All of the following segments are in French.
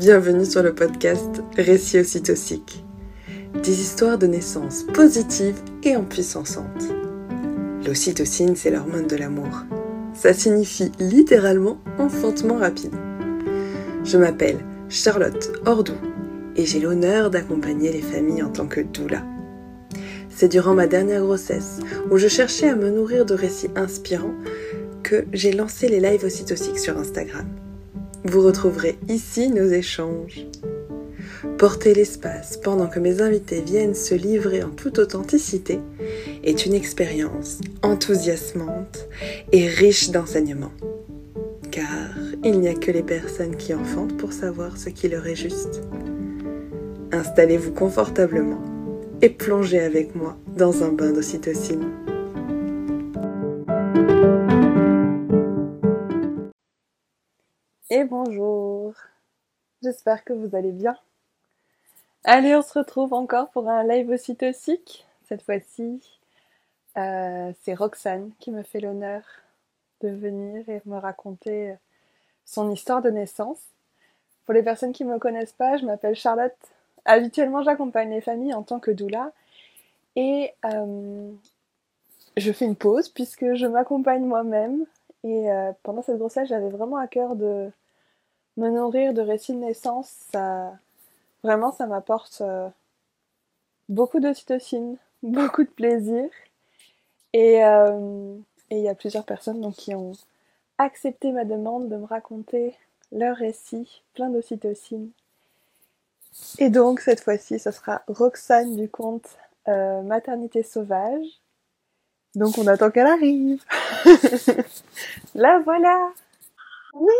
Bienvenue sur le podcast Récits ocytociques. Des histoires de naissance positives et empuissançantes. L'ocytocine, c'est l'hormone de l'amour. Ça signifie littéralement enfantement rapide. Je m'appelle Charlotte Ordou et j'ai l'honneur d'accompagner les familles en tant que doula. C'est durant ma dernière grossesse, où je cherchais à me nourrir de récits inspirants, que j'ai lancé les lives ocytociques sur Instagram. Vous retrouverez ici nos échanges. Porter l'espace pendant que mes invités viennent se livrer en toute authenticité est une expérience enthousiasmante et riche d'enseignements. Car il n'y a que les personnes qui enfantent pour savoir ce qui leur est juste. Installez-vous confortablement et plongez avec moi dans un bain d'ocytocine. Et bonjour. J'espère que vous allez bien. Allez, on se retrouve encore pour un live ocytocique. Cette fois-ci, euh, c'est Roxane qui me fait l'honneur de venir et me raconter son histoire de naissance. Pour les personnes qui ne me connaissent pas, je m'appelle Charlotte. Habituellement, j'accompagne les familles en tant que doula. Et euh, je fais une pause puisque je m'accompagne moi-même. Et euh, pendant cette grossesse, j'avais vraiment à cœur de me nourrir de récits de naissance, ça, vraiment, ça m'apporte euh, beaucoup d'ocytocine, beaucoup de plaisir. Euh, et il y a plusieurs personnes qui ont accepté ma demande de me raconter leur récit plein d'ocytocine. Et donc, cette fois-ci, ce sera Roxane du compte euh, Maternité Sauvage. Donc, on attend qu'elle arrive. La voilà! Oui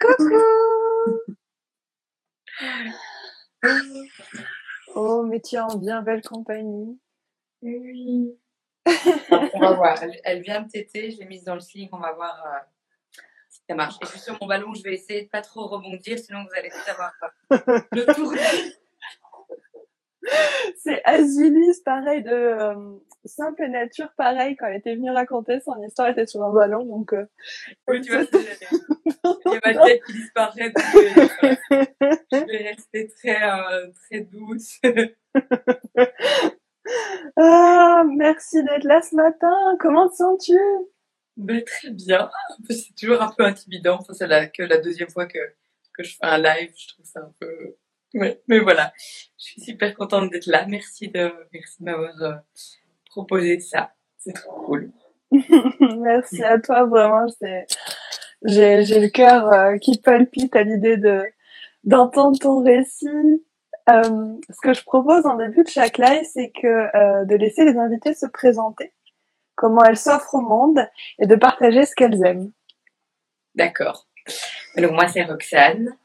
Coucou Oh, mais tu es en bien belle compagnie. Oui. on va voir. Elle, vient me téter, je l'ai mise dans le sling, on va voir euh, si ça marche. Et je suis sur mon ballon, je vais essayer de pas trop rebondir, sinon vous allez tout avoir le tour. c'est Azulis, pareil, de euh, Simple Nature, pareil, quand elle était venue raconter son histoire, elle était sur un ballon, donc... Euh, oui, tu vois, il y a ma tête qui disparaît, je vais rester très, euh, très douce. ah, merci d'être là ce matin, comment te sens-tu? Ben, Très bien, c'est toujours un peu intimidant, ça c'est la, que la deuxième fois que, que je fais un live, je trouve ça un peu mais voilà, je suis super contente d'être là. Merci de, merci de m'avoir euh, proposé ça. C'est trop cool. merci à toi, vraiment. J'ai, j'ai le cœur euh, qui palpite à l'idée de, d'entendre ton récit. Euh, ce que je propose en début de chaque live, c'est que de laisser les invités se présenter, comment elles s'offrent au monde et de partager ce qu'elles aiment. D'accord. Donc moi c'est Roxane.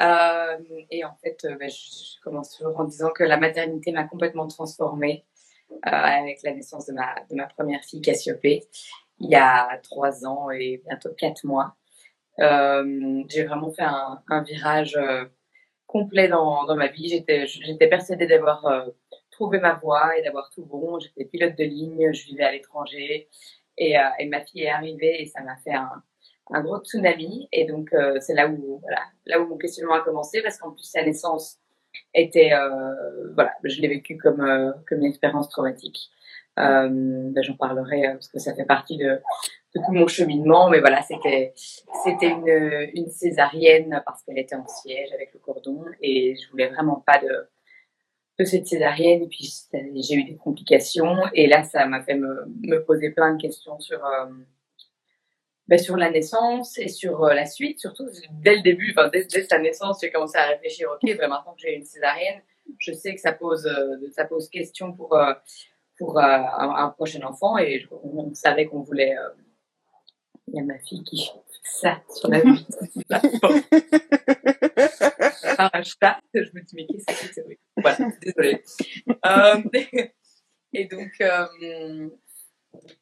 Euh, et en fait, euh, bah, je, commence toujours en disant que la maternité m'a complètement transformée euh, avec la naissance de ma, de ma première fille Cassiopée il y a trois ans et bientôt quatre mois. j'ai vraiment fait un, un virage complet dans, dans, ma vie. J'étais, j'étais persuadée d'avoir trouvé ma voie et d'avoir tout bon. J'étais pilote de ligne, je vivais à l'étranger et, et ma fille est arrivée et ça m'a fait un, un gros tsunami. Et donc, euh, c'est là où, voilà, là où mon questionnement a commencé, parce qu'en plus, sa naissance était, euh, voilà, je l'ai vécu comme, euh, comme une expérience traumatique. Ben, J'en parlerai parce que ça fait partie de, tout mon cheminement, mais voilà, c'était c'était une, césarienne parce qu'elle était en siège avec le cordon et je voulais vraiment pas de de cette césarienne et puis j'ai eu des complications et là ça m'a fait me poser plein de questions sur ben, sur la naissance et sur euh, la suite, surtout dès le début, enfin, dès, sa naissance, j'ai commencé à réfléchir, ok, ben, maintenant que j'ai une césarienne, je sais que ça pose, euh, ça pose question pour, euh, pour un, prochain enfant et on, savait qu'on voulait. Il y a ma fille qui fait ça sur la vie. un chat, je me dis, mais qu'est-ce que c'est Voilà, désolée. et donc,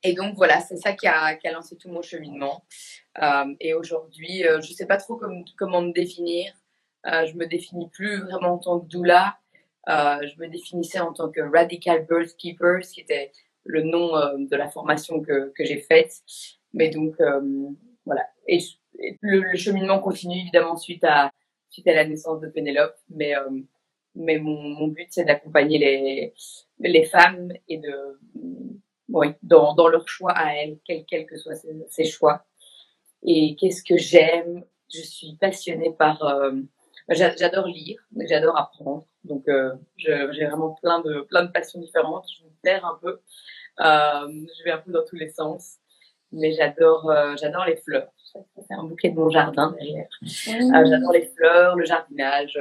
et donc voilà, c'est ça qui a, lancé tout mon cheminement. Euh, et aujourd'hui, euh, je ne sais pas trop comment me définir. Euh, je me définis plus vraiment en tant que doula. Euh, je me définissais en tant que radical birth keeper, ce qui était le nom de la formation que, que j'ai faite. Mais donc voilà. Et le, cheminement continue évidemment suite à, suite à la naissance de Pénélope, mais, mais mon, mon but, c'est d'accompagner les, les femmes et de, oui, dans, dans leur choix à elles, quels quel que soient ces, choix. Et qu'est-ce que j'aime? Je suis passionnée par. Euh, j'adore lire, j'adore apprendre. Donc, euh, j'ai vraiment plein de, plein de passions différentes. Je me perds un peu. Euh, je vais un peu dans tous les sens. Mais j'adore j'adore les fleurs. C'est un bouquet de mon jardin derrière. Mmh. J'adore les fleurs, le jardinage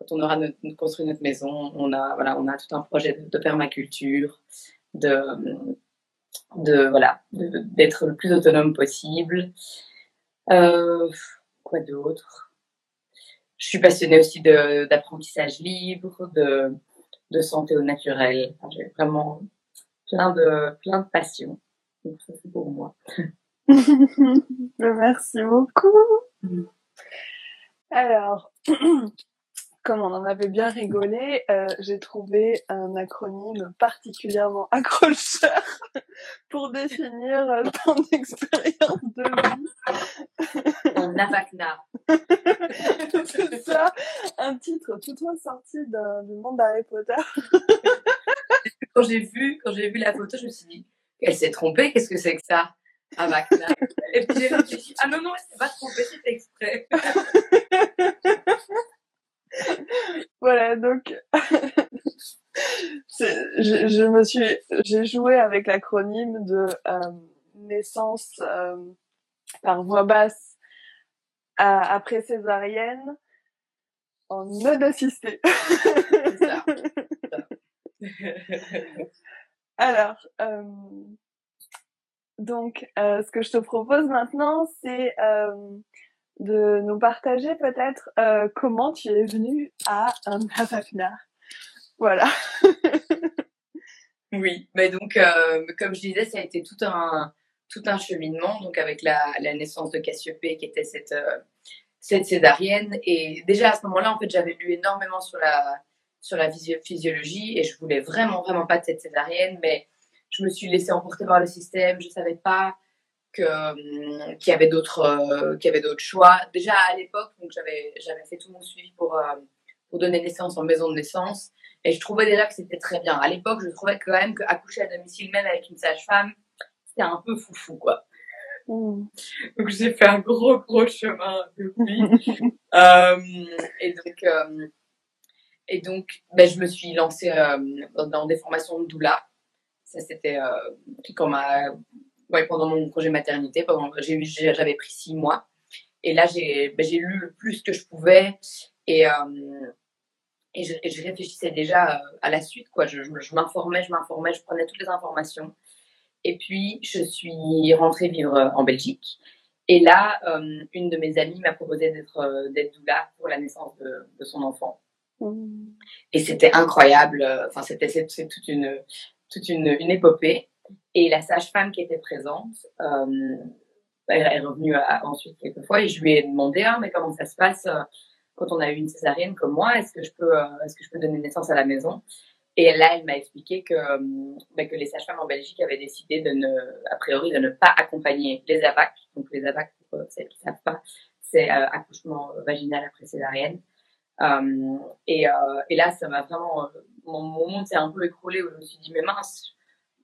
quand on aura construit notre maison, on a, voilà, on a tout un projet de, permaculture, de, de voilà, d'être le plus autonome possible. Euh, quoi d'autre? Je suis passionnée aussi d'apprentissage libre, de, de santé au naturel. J'ai vraiment plein de, plein de passions. Donc ça c'est pour moi. Merci beaucoup. Mm. Alors, comme on en avait bien rigolé, euh, j'ai trouvé un acronyme particulièrement accrocheur pour définir euh, ton expérience de vie. En Navakna. C'est ça, un titre tout sorti du monde d'Harry Potter. quand j'ai vu, quand j'ai vu la photo, je me suis dit, elle s'est trompée, qu'est-ce que c'est que ça? Navakna. Et puis j'ai réfléchi, ah non, non, elle s'est pas trompée, c'est exprès. Voilà, donc je, je, me suis, j'ai joué avec l'acronyme de euh, naissance euh, par voix basse après césarienne en mode assisté. Alors, euh, donc, ce que je te propose maintenant, c'est de nous partager peut-être euh, comment tu es venu à un Havana. Voilà. oui, mais donc euh, comme je disais, ça a été tout un tout un cheminement donc avec la, la naissance de Cassiopée qui était cette euh, cette césarienne et déjà à ce moment-là en fait j'avais lu énormément sur la sur la physiologie et je voulais vraiment vraiment pas de cette césarienne mais je me suis laissée emporter par le système, je savais pas que qu'il y avait d'autres euh, qu'il y avait d'autres choix. Déjà à l'époque donc j'avais j'avais fait tout mon suivi pour euh, pour donner naissance en maison de naissance. Et je trouvais déjà que c'était très bien. À l'époque je trouvais quand même qu'accoucher à domicile même avec une sage-femme c'était un peu foufou quoi. Mmh. donc j'ai fait un gros gros chemin depuis euh, et donc euh, et donc ben, je me suis lancée dans, dans, des formations de doula. Ça c'était quand ma ouais, pendant mon congé maternité. J'avais pris six mois. Et là, j'ai ben, lu le plus que je pouvais. Et, euh, et, je, je, réfléchissais déjà euh, à la suite. Quoi. Je, je m'informais, je m'informais, je prenais toutes les informations. Et puis, je suis rentrée vivre en Belgique. Et là, euh, une de mes amies m'a proposé d'être d'être doula pour la naissance de, de son enfant. Mmh. Et c'était incroyable. Enfin, c'était toute une toute une, une épopée. Et la sage-femme qui était présente, euh, elle est revenue ensuite quelques fois et je lui ai demandé ah, mais comment ça se passe euh, quand on a eu une césarienne comme moi? Est-ce que je peux euh, est-ce que je peux donner naissance à la maison? Et là, elle m'a expliqué que bah, que les sages-femmes en Belgique avaient décidé de ne a priori de ne pas accompagner les AVAC. Donc les AVAC pour celles qui savent pas, c'est accouchement vaginal après césarienne. et, et là, ça m'a vraiment mon monde s'est un peu écroulé où je me suis dit mais mince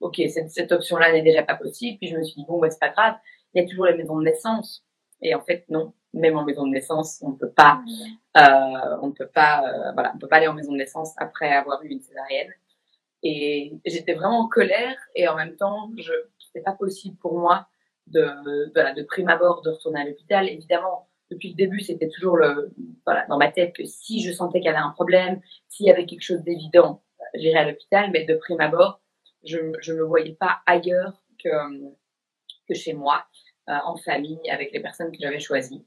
ok, cette, cette option-là n'est déjà pas possible. Puis je me suis dit, bon, bah, c'est pas grave, il y a toujours les maisons de naissance. Et en fait, non, même en maison de naissance, on ne peut pas, euh, on peut pas, euh, voilà, on peut pas aller en maison de naissance après avoir eu une césarienne. Et j'étais vraiment en colère et en même temps, je, c'était pas possible pour moi de, voilà, de prime abord de retourner à l'hôpital. Évidemment, depuis le début, c'était toujours le, voilà, dans ma tête que si je sentais qu'il y avait un problème, s'il y avait quelque chose d'évident, j'irais à l'hôpital, mais de prime abord, je ne me voyais pas ailleurs que, que chez moi, euh, en famille, avec les personnes que j'avais choisies.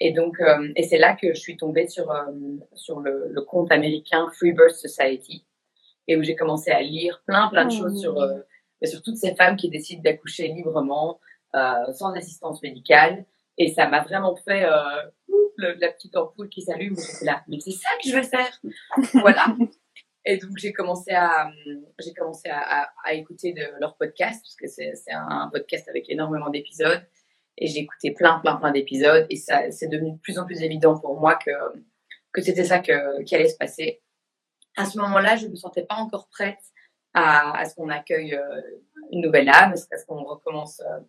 Et donc, euh, et c'est là que je suis tombée sur, euh, sur le, le, compte américain Free Birth Society, et où j'ai commencé à lire plein, plein de choses sur, sur toutes ces femmes qui décident d'accoucher librement, sans assistance médicale. Et ça m'a vraiment fait la petite ampoule qui s'allume. Là, mais c'est ça que je veux faire. voilà. Et donc j'ai commencé à j'ai commencé à, à, à, écouter de leur podcast parce que c'est un podcast avec énormément d'épisodes et j'ai écouté plein, plein, plein d'épisodes et ça, c'est devenu de plus en plus évident pour moi que, que c'était ça que, qui allait se passer. À ce moment-là, je ne me sentais pas encore prête à, à ce qu'on accueille euh, une nouvelle âme, à ce qu'on recommence euh,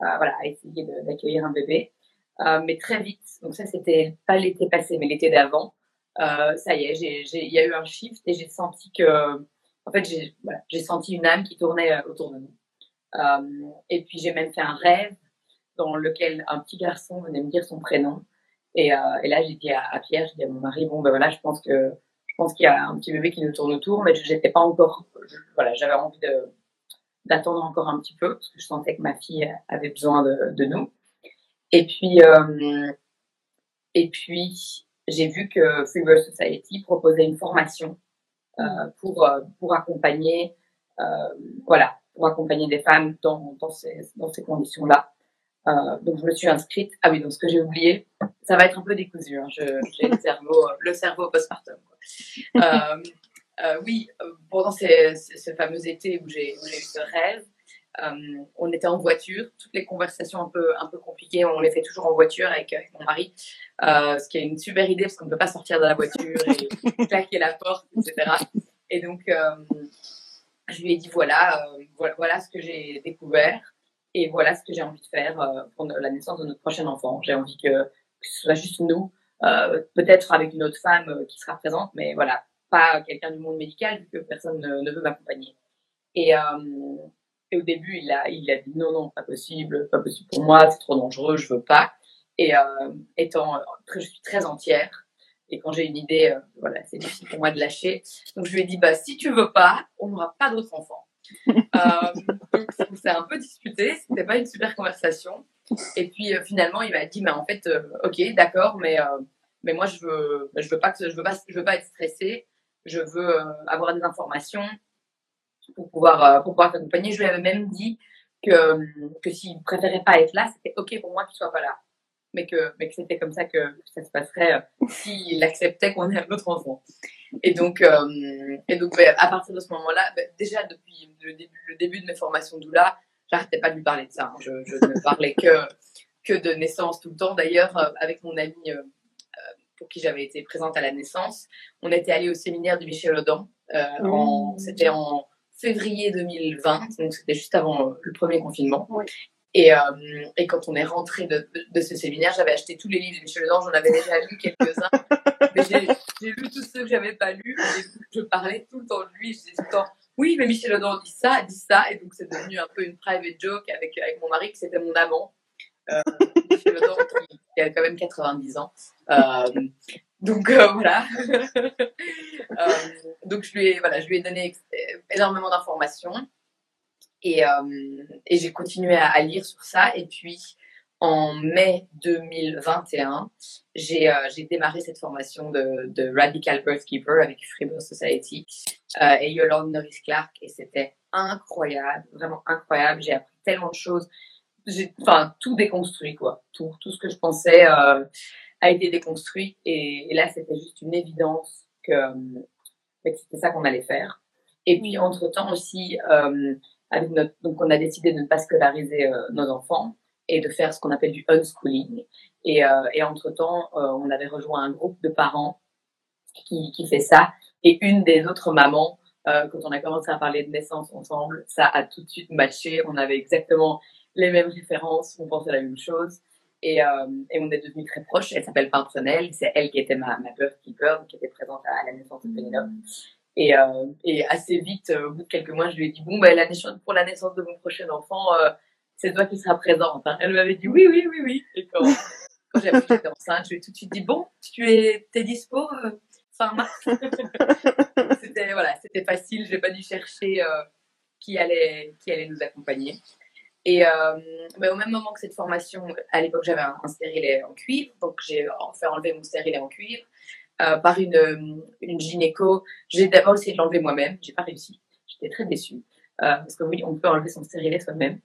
à, voilà, à essayer d'accueillir un bébé. Euh, mais très vite, donc ça c'était pas l'été passé, mais l'été d'avant, euh, ça y est, il y a eu un shift et j'ai senti que, en fait, j'ai voilà, senti une âme qui tournait euh, autour de nous. Euh, et puis j'ai même fait un rêve dans lequel un petit garçon venait me dire son prénom. Et, euh, et là, j'ai dit à, Pierre, j'ai dit à mon mari, bon ben voilà, je pense que je pense qu'il y a un petit bébé qui nous tourne autour, mais j'étais pas encore, voilà, j'avais envie d'attendre encore un petit peu parce que je sentais que ma fille avait besoin de, de nous. Et puis, euh, et puis, j'ai vu que Freebird Society proposait une formation euh, pour, euh, pour accompagner, euh, voilà, pour accompagner des femmes dans, dans ces, dans ces conditions-là. Euh, donc, je me suis inscrite. Ah oui, donc ce que j'ai oublié, ça va être un peu décousu. Hein. J'ai le cerveau, le cerveau postpartum. Euh, euh, oui, pendant ces, ce fameux été où j'ai eu ce rêve, euh, on était en voiture, toutes les conversations un peu, un peu compliquées, on les fait toujours en voiture avec, mon mari, euh, ce qui est une super idée parce qu'on ne peut pas sortir de la voiture et claquer la porte, etc. Et donc, euh, je lui ai dit voilà, voilà, voilà, ce que j'ai découvert et voilà ce que j'ai envie de faire pour la naissance de notre prochain enfant. J'ai envie que, que, ce soit juste nous, peut-être avec une autre femme qui sera présente, mais voilà, pas quelqu'un du monde médical vu que personne ne, ne veut m'accompagner. Et, et au début, il a, il a dit non, non, pas possible, pas possible pour moi, c'est trop dangereux, je veux pas. Et euh, étant, je suis très entière. Et quand j'ai une idée, euh, voilà, c'est difficile pour moi de lâcher. Donc je lui ai dit, bah si tu veux pas, on n'aura pas d'autres enfants. euh, donc c'est un peu disputé, c'était pas une super conversation. Et puis euh, finalement, il m'a dit, mais en fait, euh, ok, d'accord, mais euh, mais moi je veux, je veux pas que, je veux pas, je veux pas être stressée. Je veux avoir des informations pour pouvoir, euh, pour pouvoir t'accompagner. Je lui avais même dit que, que s'il préférait pas être là, c'était OK pour moi qu'il soit pas là. Mais que, mais que c'était comme ça que ça se passerait euh, s'il acceptait qu'on ait un autre enfant. Et donc, euh, et donc ben, à partir de ce moment-là, ben, déjà depuis le début, le début de mes formations doula, j'arrêtais pas de lui parler de ça. Hein. Je, je, ne parlais que, que de naissance tout le temps. D'ailleurs, euh, avec mon ami euh, pour qui j'avais été présente à la naissance, on était allé au séminaire de Michel Audin. Mmh. C'était en février 2020, donc c'était juste avant le premier confinement. Oui. Et, euh, et, quand on est rentré de, de, de ce séminaire, j'avais acheté tous les livres de Michel Ledange, j'en avais déjà lu quelques-uns. mais j'ai lu tous ceux que j'avais pas lus. Je parlais tout le temps de lui. Je disais tout le temps, oui, mais Michel Ledange dit ça, dit ça. Et donc c'est devenu un peu une private joke avec, avec mon mari, qui c'était mon amant. Euh, Michel Ledange, qui, qui, a quand même 90 ans. Euh, donc euh, voilà. euh, donc je lui ai, voilà, je lui ai donné énormément d'informations et, euh, et j'ai continué à, lire sur ça. Et puis en mai 2021, j'ai démarré cette formation de, de Radical Birth Keeper avec Freebirth Society et Yolande Norris Clark et c'était incroyable, vraiment incroyable. J'ai appris tellement de choses. J'ai enfin tout déconstruit quoi, tout tout ce que je pensais a été déconstruit et, et là c'était juste une évidence que, que c'était ça qu'on allait faire. Et puis entre temps aussi, euh, avec notre, donc on a décidé de ne pas scolariser euh, nos enfants et de faire ce qu'on appelle du unschooling. Et, euh, et entre temps, euh, on avait rejoint un groupe de parents qui, qui fait ça. Et une des autres mamans, euh, quand on a commencé à parler de naissance ensemble, ça a tout de suite matché. On avait exactement les mêmes références, on pensait la même chose. Et, euh, et on est devenus très proches. Elle s'appelle Pimprenelle. C'est elle qui était ma, ma birth keeper, qui était présente à, à la naissance de Pénélope. Et, euh, et assez vite, euh, au bout de quelques mois, je lui ai dit bon, ben, la naissance, pour la naissance de mon prochain enfant, euh, c'est toi qui seras présente. Hein. Elle m'avait dit oui, oui, oui, oui. Et quand, quand j'ai appris que j'étais enceinte, je lui ai tout de suite dit bon, tu es, t'es dispo fin mars? c'était voilà, c'était facile. J'ai pas dû chercher qui allait qui allait nous accompagner. Et euh, au même moment que cette formation, à l'époque, j'avais un, stérilet en cuivre, donc j'ai fait enlever mon stérilet en cuivre euh, par une, gynéco. J'ai d'abord essayé de l'enlever moi-même, j'ai pas réussi. J'étais très déçue euh, parce que oui, on peut enlever son stérilet soi-même.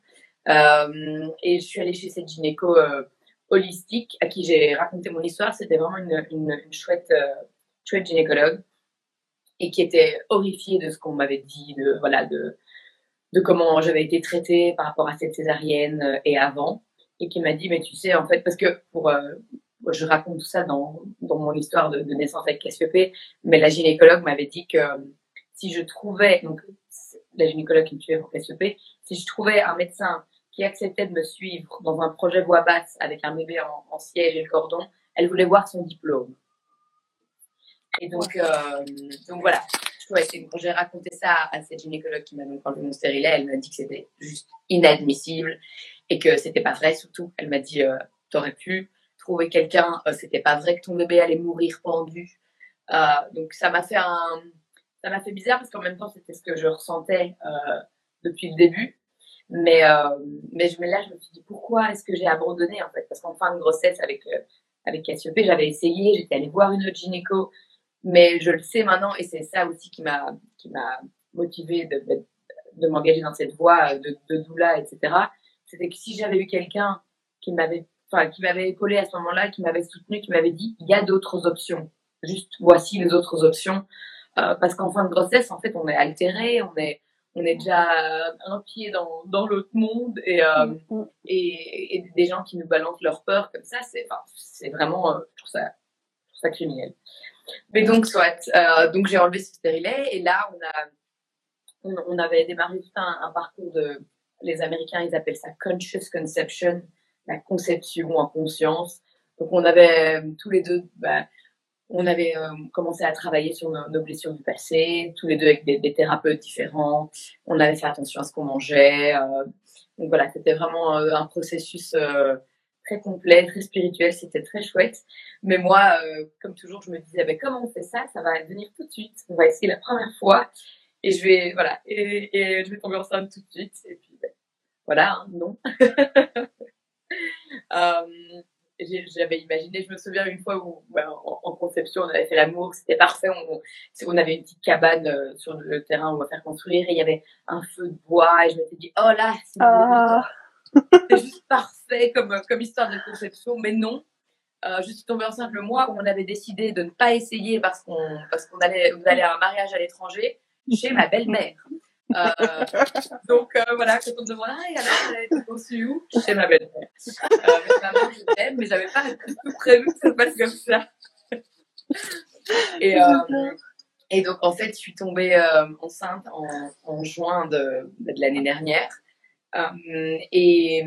Et je suis allée chez cette gynéco holistique à qui j'ai raconté mon histoire. C'était vraiment une, une, chouette, chouette gynécologue et qui était horrifiée de ce qu'on m'avait dit, de voilà, de de comment j'avais été traitée par rapport à cette césarienne euh, et avant. et qui m'a dit, mais tu sais, en fait, parce que pour, euh, je raconte tout ça dans, dans mon histoire de, naissance avec Cassiopée, mais la gynécologue m'avait dit que si je trouvais, donc la gynécologue qui me suivait pour Cassiopée, si je trouvais un médecin qui acceptait de me suivre dans un projet voix basse avec un bébé en, en siège et le cordon, elle voulait voir son diplôme. Et donc, euh, donc voilà, ouais, j'ai raconté ça à cette gynécologue qui m'a donc enlevé mon stérilet. Elle m'a dit que c'était juste inadmissible et que c'était pas vrai surtout. Elle m'a dit euh, t'aurais pu trouver quelqu'un, euh, c'était pas vrai que ton bébé allait mourir pendu. Euh, donc ça m'a fait ça m'a fait bizarre parce qu'en même temps c'était ce que je ressentais euh, depuis le début. Mais mais je là je me suis dit pourquoi est-ce que j'ai abandonné en fait? Parce qu'en fin de grossesse avec avec j'avais essayé, j'étais allée voir une autre gynéco mais je le sais maintenant et c'est ça aussi qui m'a qui m'a motivé de, de, m'engager dans cette voie de, de doula, etc. C'était que si j'avais eu quelqu'un qui m'avait enfin qui m'avait épaulé à ce moment-là, qui m'avait soutenu, qui m'avait dit il y a d'autres options. Juste voici les autres options. Euh, parce qu'en fin de grossesse, en fait, on est altéré, on est on est déjà un pied dans, dans l'autre monde et, euh, mm -hmm. et, et, des gens qui nous balancent leur peur comme ça, c'est enfin, c'est vraiment, euh, je trouve ça, je trouve ça criminel. Mais donc, soit. Euh, donc, j'ai enlevé ce stérilet et là, on a, on, avait démarré tout un, parcours de, les Américains, ils appellent ça conscious conception, la conception en conscience. Donc, on avait tous les deux, bah, on avait euh, commencé à travailler sur nos, blessures du passé, tous les deux avec des, thérapeutes différents. On avait fait attention à ce qu'on mangeait. Euh, donc voilà, c'était vraiment euh, un processus euh, très complet, très spirituel, c'était très chouette. Mais moi, euh, comme toujours, je me disais, ben, comment on fait ça? Ça va venir tout de suite. On va essayer la première fois et je vais, voilà, et, et je vais tomber enceinte tout de suite. Et puis, ben, voilà, hein, non. euh, j'avais imaginé, je me souviens une fois où, ben, en, en, conception, on avait fait l'amour, c'était parfait. On, on, avait une petite cabane euh, sur le terrain on va faire construire et il y avait un feu de bois et je m'étais dit, oh là, c'est ah. juste parfait comme, comme histoire de conception, mais non. Euh, je suis tombée enceinte le mois où on avait décidé de ne pas essayer parce qu'on parce qu'on allait, on allait à un mariage à l'étranger chez ma belle-mère. Euh, donc euh, voilà, quand on me demande ah, alors elle a été conçue où? Chez ma belle-mère. Je t'aime, mais j'avais pas tout prévu que ça se passe comme ça. et, et donc en fait, je suis tombée enceinte en, en juin de, de l'année dernière. Et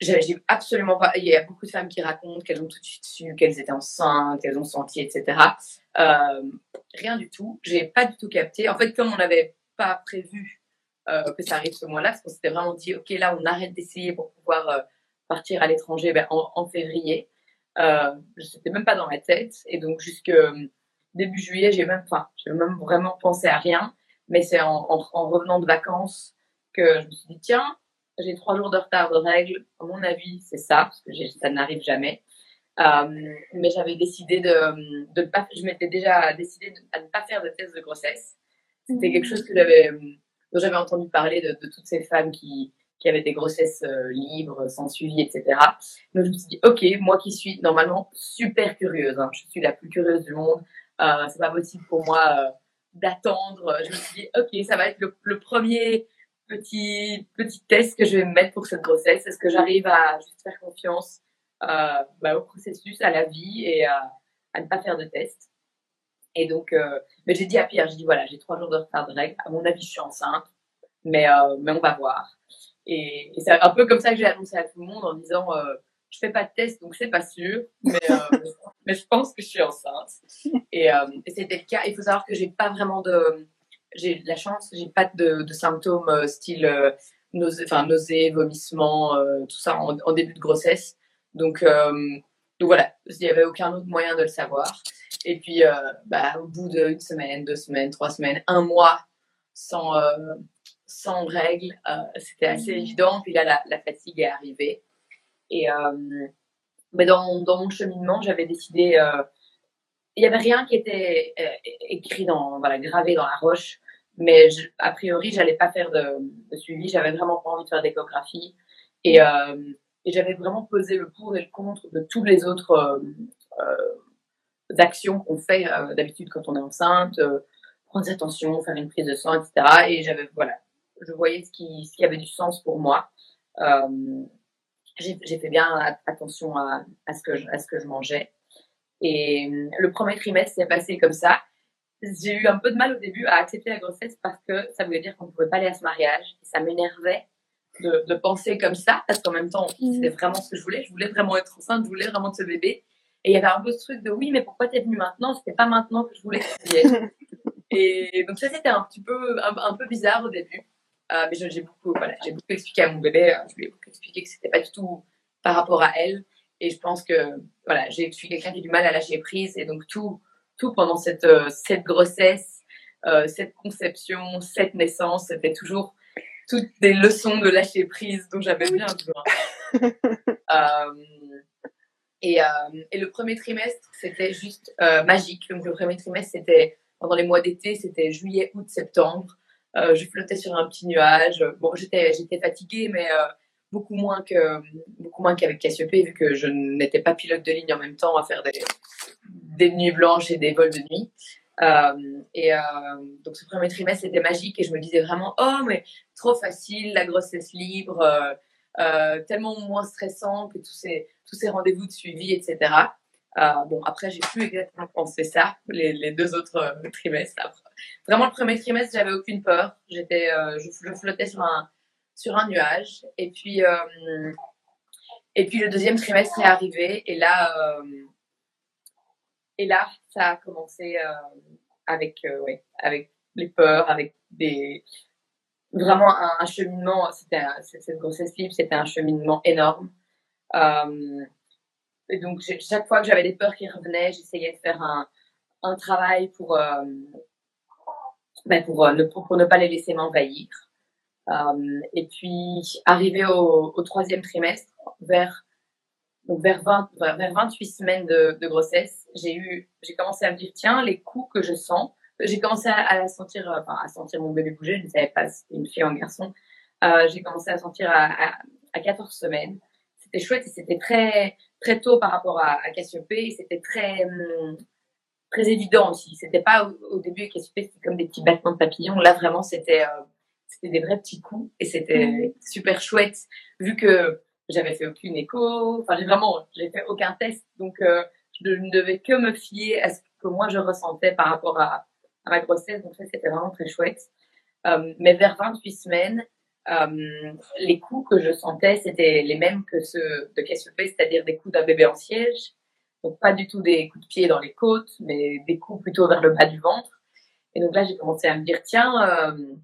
j'ai absolument pas. Il y a beaucoup de femmes qui racontent qu'elles ont tout de suite su qu'elles étaient enceintes, qu'elles ont senti, etc. Euh, rien du tout. J'ai pas du tout capté. En fait, comme on n'avait pas prévu euh, que ça arrive ce mois-là, parce qu'on s'était vraiment dit, ok, là, on arrête d'essayer pour pouvoir euh, partir à l'étranger ben, en, en, février. Euh, C'était même pas dans ma tête. Et donc, jusque euh, début juillet, j'ai même, même vraiment pensé à rien. Mais c'est en revenant de vacances que je me suis dit, tiens, j'ai trois jours de retard de règles. À mon avis, c'est ça, parce que ça n'arrive jamais. Euh, mais j'avais décidé de, de pas, je m'étais déjà décidé de, à ne pas faire de test de grossesse. C'était quelque chose que j'avais, dont j'avais entendu parler de, de, toutes ces femmes qui, qui avaient des grossesses euh, libres, sans suivi, etc. Donc je me suis dit, ok, moi qui suis normalement super curieuse, hein, je suis la plus curieuse du monde, euh, c'est pas possible pour moi euh, d'attendre. Je me suis dit, ok, ça va être le, le premier petit, petit test que je vais me mettre pour cette grossesse. Est-ce que j'arrive à juste faire confiance euh, bah, au processus, à la vie et à, ne pas faire de test? Et donc, euh, mais j'ai dit à Pierre, j'ai dit voilà, j'ai trois jours de retard de règles. À mon avis, je suis enceinte, mais, euh, mais on va voir. Et, et c'est un peu comme ça que j'ai annoncé à tout le monde en disant euh, je fais pas de test, donc c'est pas sûr, mais, euh, mais je pense que je suis enceinte. Et, euh, et c'était le cas. Il faut savoir que j'ai pas vraiment de j'ai la chance, j'ai pas de, de, symptômes euh, style euh, nausée, enfin nausée, vomissement, euh, tout ça en, en, début de grossesse. Donc, euh, donc voilà, il n'y avait aucun autre moyen de le savoir. Et puis, bah, au bout d'une semaine, deux semaines, trois semaines, un mois sans sans règles, c'était assez évident. Puis là, la, la, fatigue est arrivée. Et mais dans, dans mon cheminement, j'avais décidé il n'y avait rien qui était écrit dans, voilà, gravé dans la roche. Mais je, a priori, j'allais pas faire de, de suivi. J'avais vraiment pas envie de faire d'échographie. Et, euh, et j'avais vraiment posé le pour et le contre de tous les autres euh, euh actions qu'on fait euh, d'habitude quand on est enceinte, euh, prendre attention, faire une prise de sang, etc. Et j'avais, voilà, je voyais ce qui, ce qui avait du sens pour moi. j'ai fait bien attention à, à, ce que je, à ce que je mangeais. Et le premier trimestre s'est passé comme ça. J'ai eu un peu de mal au début à accepter la grossesse parce que ça voulait dire qu'on ne pouvait pas aller à ce mariage. Et ça m'énervait de, de, penser comme ça parce qu'en même temps, mmh. c'était vraiment ce que je voulais. Je voulais vraiment être enceinte, je voulais vraiment de ce bébé. Et il y avait un peu ce truc de oui, mais pourquoi t'es venue maintenant? C'était pas maintenant que je voulais que Et donc ça, c'était un petit peu, un, peu bizarre au début. Euh, mais j'ai beaucoup, voilà, j'ai beaucoup expliqué à mon bébé. Euh, je lui ai beaucoup expliqué que c'était pas du tout par rapport à elle. Et je pense que, voilà, je suis quelqu'un qui a du mal à lâcher prise. Et donc tout, tout pendant cette, euh, cette grossesse, euh, cette conception, cette naissance, c'était toujours toutes des leçons de lâcher prise dont j'avais bien besoin. euh, et, et, le premier trimestre, c'était juste magique. Donc, le premier trimestre, c'était pendant les mois d'été, c'était juillet, août, septembre. Euh, je flottais sur un petit nuage. Bon, j'étais, j'étais fatiguée, mais euh, beaucoup moins que beaucoup moins qu'avec Cassiope, vu que je n'étais pas pilote de ligne en même temps à faire des, des nuits blanches et des vols de nuit. Euh, et euh, donc, ce premier trimestre, c'était magique et je me disais vraiment, oh, mais trop facile, la grossesse libre, euh, tellement moins stressant que tous ces tous ces rendez-vous de suivi, etc. Bon, après, j'ai plus exactement pensé ça les, les deux autres trimestres. Vraiment, le premier trimestre, j'avais aucune peur. J'étais, je, je, flottais sur un, sur un nuage. Et puis, et puis le deuxième trimestre est arrivé. Et là, et là, ça a commencé avec, ouais, avec les peurs, avec des, vraiment un, cheminement. C'était cette grossesse libre, c'était un cheminement énorme. Euh, et donc, chaque fois que j'avais des peurs qui revenaient, j'essayais de faire un, un travail pour, euh, ben pour, euh, ne, pour, ne pas les laisser m'envahir. Euh, et puis, arrivé au, troisième trimestre, vers, donc vers, 20, vers 28 semaines de, de grossesse, j'ai eu, j'ai commencé à me dire, tiens, les coups que je sens, j'ai commencé à, à, sentir, enfin, à sentir mon bébé bouger, je ne savais pas si c'était une fille ou un garçon. Euh, j'ai commencé à sentir à, à, à 14 semaines c'était chouette et c'était très très tôt par rapport à, à Cassiope. C'était très hum, très évident aussi. C'était pas au, début Cassiope, c'était comme des petits battements de papillons. Là vraiment, c'était euh, c'était des vrais petits coups et c'était mmh. super chouette vu que j'avais fait aucune écho. Enfin, j'ai vraiment j'ai fait aucun test, donc euh, je ne devais que me fier à ce que moi je ressentais par rapport à, ma grossesse. Donc ça, c'était vraiment très chouette. Euh, mais vers 28 semaines, euh, les coups que je sentais, c'était les mêmes que ceux de Cassiope, c'est-à-dire des coups d'un bébé en siège. Donc pas du tout des coups de pied dans les côtes, mais des coups plutôt vers le bas du ventre. Et donc là, j'ai commencé à me dire, tiens, euh,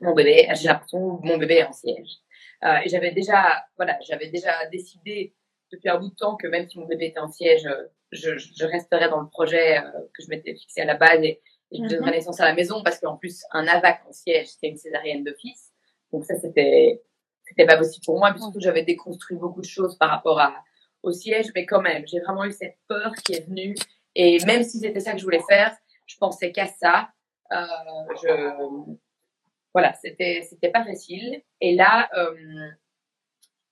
mon bébé, j'ai l'impression que mon bébé est en siège. Euh, et j'avais déjà, voilà, j'avais déjà décidé depuis un bout de temps que même si mon bébé était en siège, je, je resterais dans le projet euh, que je m'étais fixé à la base et, et je donnerais mm-hmm. naissance à la maison parce qu'en plus, un AVAC en siège, c'était une césarienne d'office. Donc ça, c'était c'était pas possible pour moi, puisque j'avais déconstruit beaucoup de choses par rapport à, au siège, mais quand même, j'ai vraiment eu cette peur qui est venue. Et même si c'était ça que je voulais faire, je pensais qu'à ça. Euh, je, voilà, c'était pas facile. Et là, euh,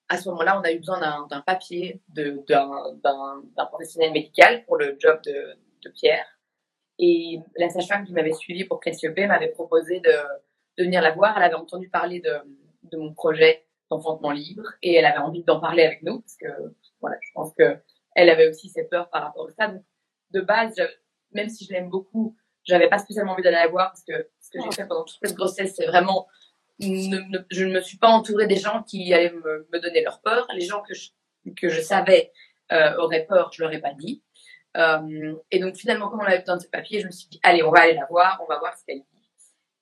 à ce moment-là, on a eu besoin d'un papier d'un professionnel médical pour le job de, Pierre. Et la sage-femme qui m'avait suivi pour Cassiope m'avait proposé de venir la voir. Elle avait entendu parler de, de mon projet d'enfantement libre et elle avait envie d'en parler avec nous parce que voilà, je pense que elle avait aussi ses peurs par rapport à ça. Donc, de base, même si je l'aime beaucoup, j'avais pas spécialement envie d'aller la voir parce que ce que j'ai fait pendant toute cette grossesse, c'est vraiment je ne me suis pas entourée des gens qui allaient me, me donner leur peur. Les gens que je, que je savais euh, auraient peur, je leur ai pas dit. Euh, et donc finalement, comme on avait besoin de ce papier, je me suis dit, allez, on va aller la voir, on va voir ce qu'elle dit.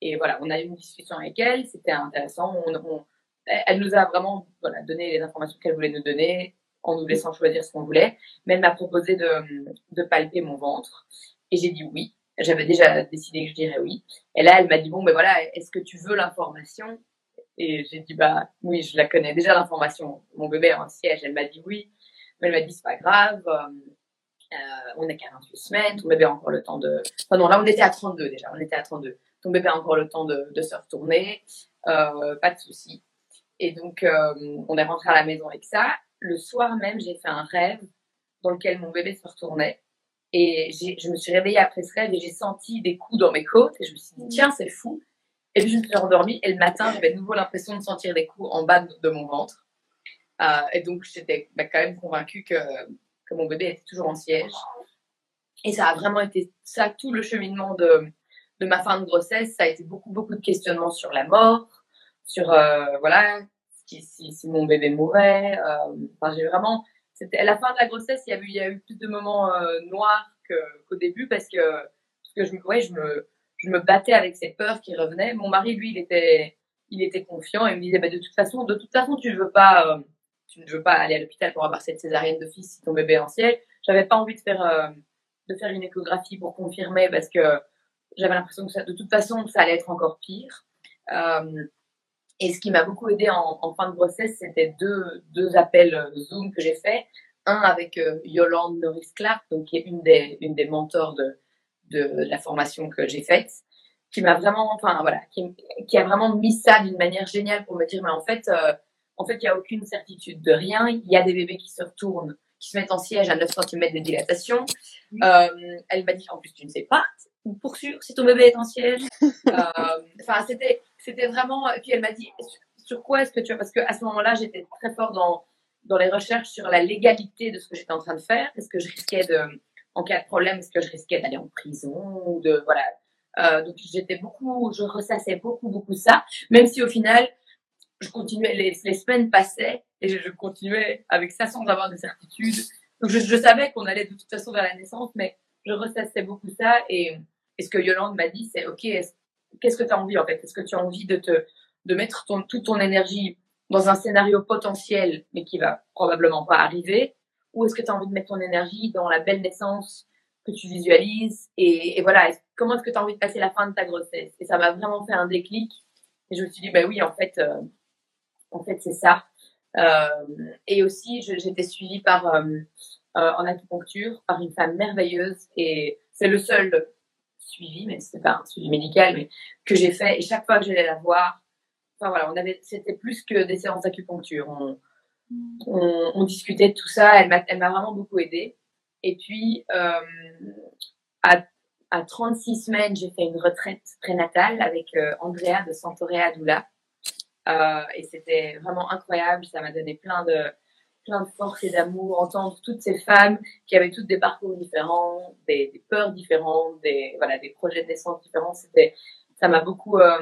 Et voilà, on a eu une discussion avec elle, c'était intéressant. On, on, elle nous a vraiment voilà, donné les informations qu'elle voulait nous donner en nous laissant choisir ce qu'on voulait. Mais elle m'a proposé de, de palper mon ventre. Et j'ai dit oui. J'avais déjà décidé que je dirais oui. Et là, elle m'a dit, bon, ben voilà, est-ce que tu veux l'information? Et j'ai dit, bah oui, je la connais déjà l'information. Mon bébé est en siège. Elle m'a dit oui. Mais elle m'a dit, c'est pas grave. Euh, on est 48 semaines. Ton bébé a encore le temps de... Enfin non, là, on était à 32 déjà. On était à 32 ton bébé a encore le temps de, se retourner, euh, pas de souci. Et donc, euh, on est rentré à la maison avec ça. Le soir même, j'ai fait un rêve dans lequel mon bébé se retournait. Et je me suis réveillée après ce rêve et j'ai senti des coups dans mes côtes. Et je me suis dit, tiens, c'est fou. Et puis, je me suis endormie. Et le matin, j'avais de nouveau l'impression de sentir des coups en bas de, mon ventre. et donc, j'étais bah, quand même convaincue que, que mon bébé était toujours en siège. Et ça a vraiment été ça, tout le cheminement de, de ma fin de grossesse. Ça a été beaucoup, beaucoup de questionnements sur la mort, sur, voilà, si, si, mon bébé mourait. Enfin, j'ai vraiment c'était à la fin de la grossesse, il y a eu, plus de moments euh, noirs qu'au début parce que, je, me, battais avec cette peur qui revenait. Mon mari, lui, il était, confiant et me disait, bah, de toute façon, de toute façon, tu ne veux pas, euh, tu ne veux pas aller à l'hôpital pour avoir cette césarienne de fils si ton bébé est en ciel. J'avais pas envie de faire, euh, une échographie pour confirmer parce que j'avais l'impression que ça, de toute façon, ça allait être encore pire. Et ce qui m'a beaucoup aidé en, fin de grossesse, c'était deux, deux appels euh, Zoom que j'ai fait. Un avec euh, Yolande Norris-Clark, donc qui est une des, une des mentors de, de la formation que j'ai faite, qui m'a vraiment, enfin voilà, qui, qui, a vraiment mis ça d'une manière géniale pour me dire, mais en fait, euh, en fait, il n'y a aucune certitude de rien. Il y a des bébés qui se retournent, qui se mettent en siège à 9 cm de dilatation. elle m'a dit, en plus, tu ne sais pas, pour sûr, si ton bébé est en siège. Enfin, c'était c'était vraiment. Et puis elle m'a dit sur quoi est-ce que tu as. Parce qu'à ce moment-là, j'étais très fort dans, dans les recherches sur la légalité de ce que j'étais en train de faire. Est-ce que je risquais de. En cas de problème, est-ce que je risquais d'aller en prison ou de. Voilà. Euh, donc j'étais beaucoup. Je ressassais beaucoup, beaucoup ça. Même si au final, je continuais. Les, les semaines passaient et je, continuais avec ça sans avoir de certitude. Donc je, je savais qu'on allait de toute façon vers la naissance, mais je ressassais beaucoup ça. Et, et ce que Yolande m'a dit, c'est OK, est-ce qu'est-ce que tu as envie en fait? Est-ce que tu as envie de te de mettre ton, toute ton énergie dans un scénario potentiel, mais qui va probablement pas arriver, ou est-ce que tu as envie de mettre ton énergie dans la belle naissance que tu visualises? Et, voilà, comment est-ce que tu as envie de passer la fin de ta grossesse? Et ça m'a vraiment fait un déclic. Et je me suis dit, bah oui, en fait, euh, en fait, c'est ça. Euh, et aussi, j'étais suivie par euh, en acupuncture par une femme merveilleuse. Et c'est le seul suivi, mais c'est pas un suivi médical, mais que j'ai fait. Et chaque fois que j'allais la voir, enfin voilà, on avait, c'était plus que des séances d'acupuncture. On, on, discutait de tout ça. Elle m'a, elle m'a vraiment beaucoup aidée. Et puis, euh, à, à 36 semaines, j'ai fait une retraite prénatale avec euh, Andrea de Santorea Doula. Euh, et c'était vraiment incroyable. Ça m'a donné plein de, plein de force et d'amour, entendre toutes ces femmes qui avaient toutes des parcours différents, des, peurs différentes, des voilà, des projets de naissance différents. C'était, ça m'a beaucoup euh,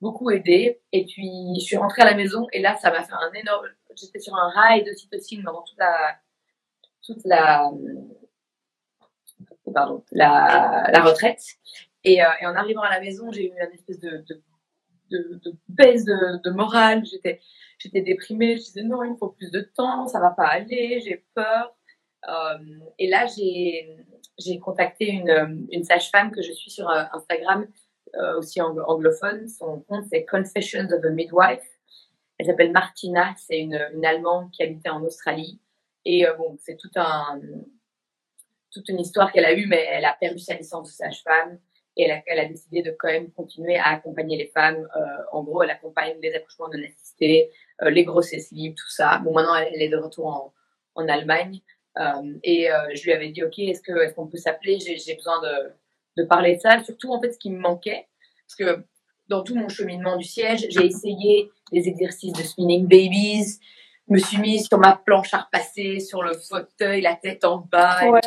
beaucoup aidé. Et puis je suis rentrée à la maison et là ça m'a fait un énorme. J'étais sur un rail de cytocine pendant toute la toute la pardon la, la retraite. Et, euh, et, en arrivant à la maison, j'ai eu une espèce de, de baisse de, de morale. J'étais, j'étais déprimée. Je disais non, il me faut plus de temps, ça va pas aller, j'ai peur. Euh, et là, j'ai, contacté une, une sage-femme que je suis sur euh, Instagram, euh, aussi anglophone. Son compte, c'est Confessions of a Midwife. Elle s'appelle Martina, c'est une, une Allemande qui habitait en Australie. Et bon, c'est tout un, toute une histoire qu'elle a eue, mais elle a perdu sa licence de sage-femme et elle a, décidé de quand même continuer à accompagner les femmes. En gros, elle accompagne les accouchements non assistés, les grossesses libres, tout ça. Bon, maintenant, elle, est de retour en, en Allemagne. Euh, et euh, je lui avais dit, OK, est-ce qu'on est qu'on peut s'appeler? J'ai besoin de, de parler de ça. Surtout, en fait, ce qui me manquait, parce que dans tout mon cheminement du siège, j'ai essayé les exercices de spinning babies, me suis mise sur ma planche à repasser, sur le fauteuil, la tête en bas. Ouais.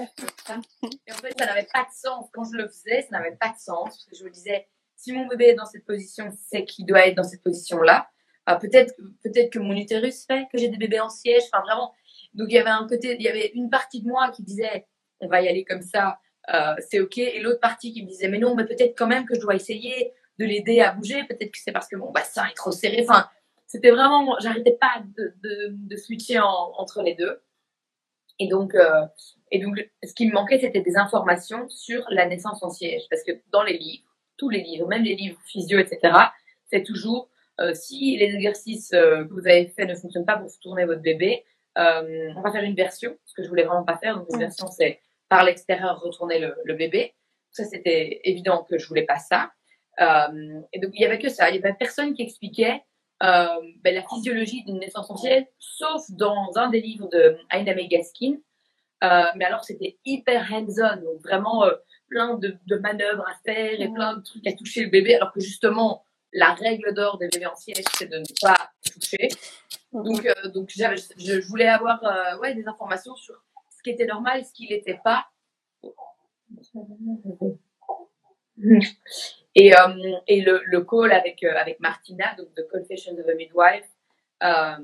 Et, en fait, ça n'avait pas de sens. Quand je le faisais, ça n'avait pas de sens. Parce que je me disais, si mon bébé est dans cette position, c'est qu'il doit être dans cette position-là. Ah, peut-être, peut-être que mon utérus fait que j'ai des bébés en siège. Enfin, vraiment. Donc, il y avait un côté, il y avait une partie de moi qui disait, on va y aller comme ça, euh, c'est OK. Et l'autre partie qui me disait, mais non, mais peut-être quand même que je dois essayer de l'aider à bouger. Peut-être que c'est parce que mon bassin est trop serré. Enfin, c'était vraiment, j'arrêtais pas de, de, switcher en, entre les deux. Et donc, euh, et donc, ce qui me manquait, c'était des informations sur la naissance en siège. Parce que dans les livres, tous les livres, même les livres physio, etc., c'est toujours si les exercices euh, que vous avez faits ne fonctionnent pas pour tourner votre bébé, euh, on va faire une version, ce que je voulais vraiment pas faire. Donc, une version, c'est par l'extérieur retourner le, le, bébé. Ça, c'était évident que je voulais pas ça. Euh, et donc, il y avait que ça. Il y avait personne qui expliquait euh, ben, la physiologie d'une naissance ancienne, sauf dans un des livres de Aida Gaskin. Euh, mais alors, c'était hyper hands-on, donc vraiment euh, plein de, de, manœuvres à faire et plein de trucs à toucher le bébé, alors que justement, la règle d'or des bébés en siège, c'est de ne pas toucher. Donc, euh, donc je, voulais avoir euh, ouais, des informations sur ce qui était normal, ce qui n'était pas. Et, euh, et le, le, call avec, avec Martina, donc The Confession of a Midwife, a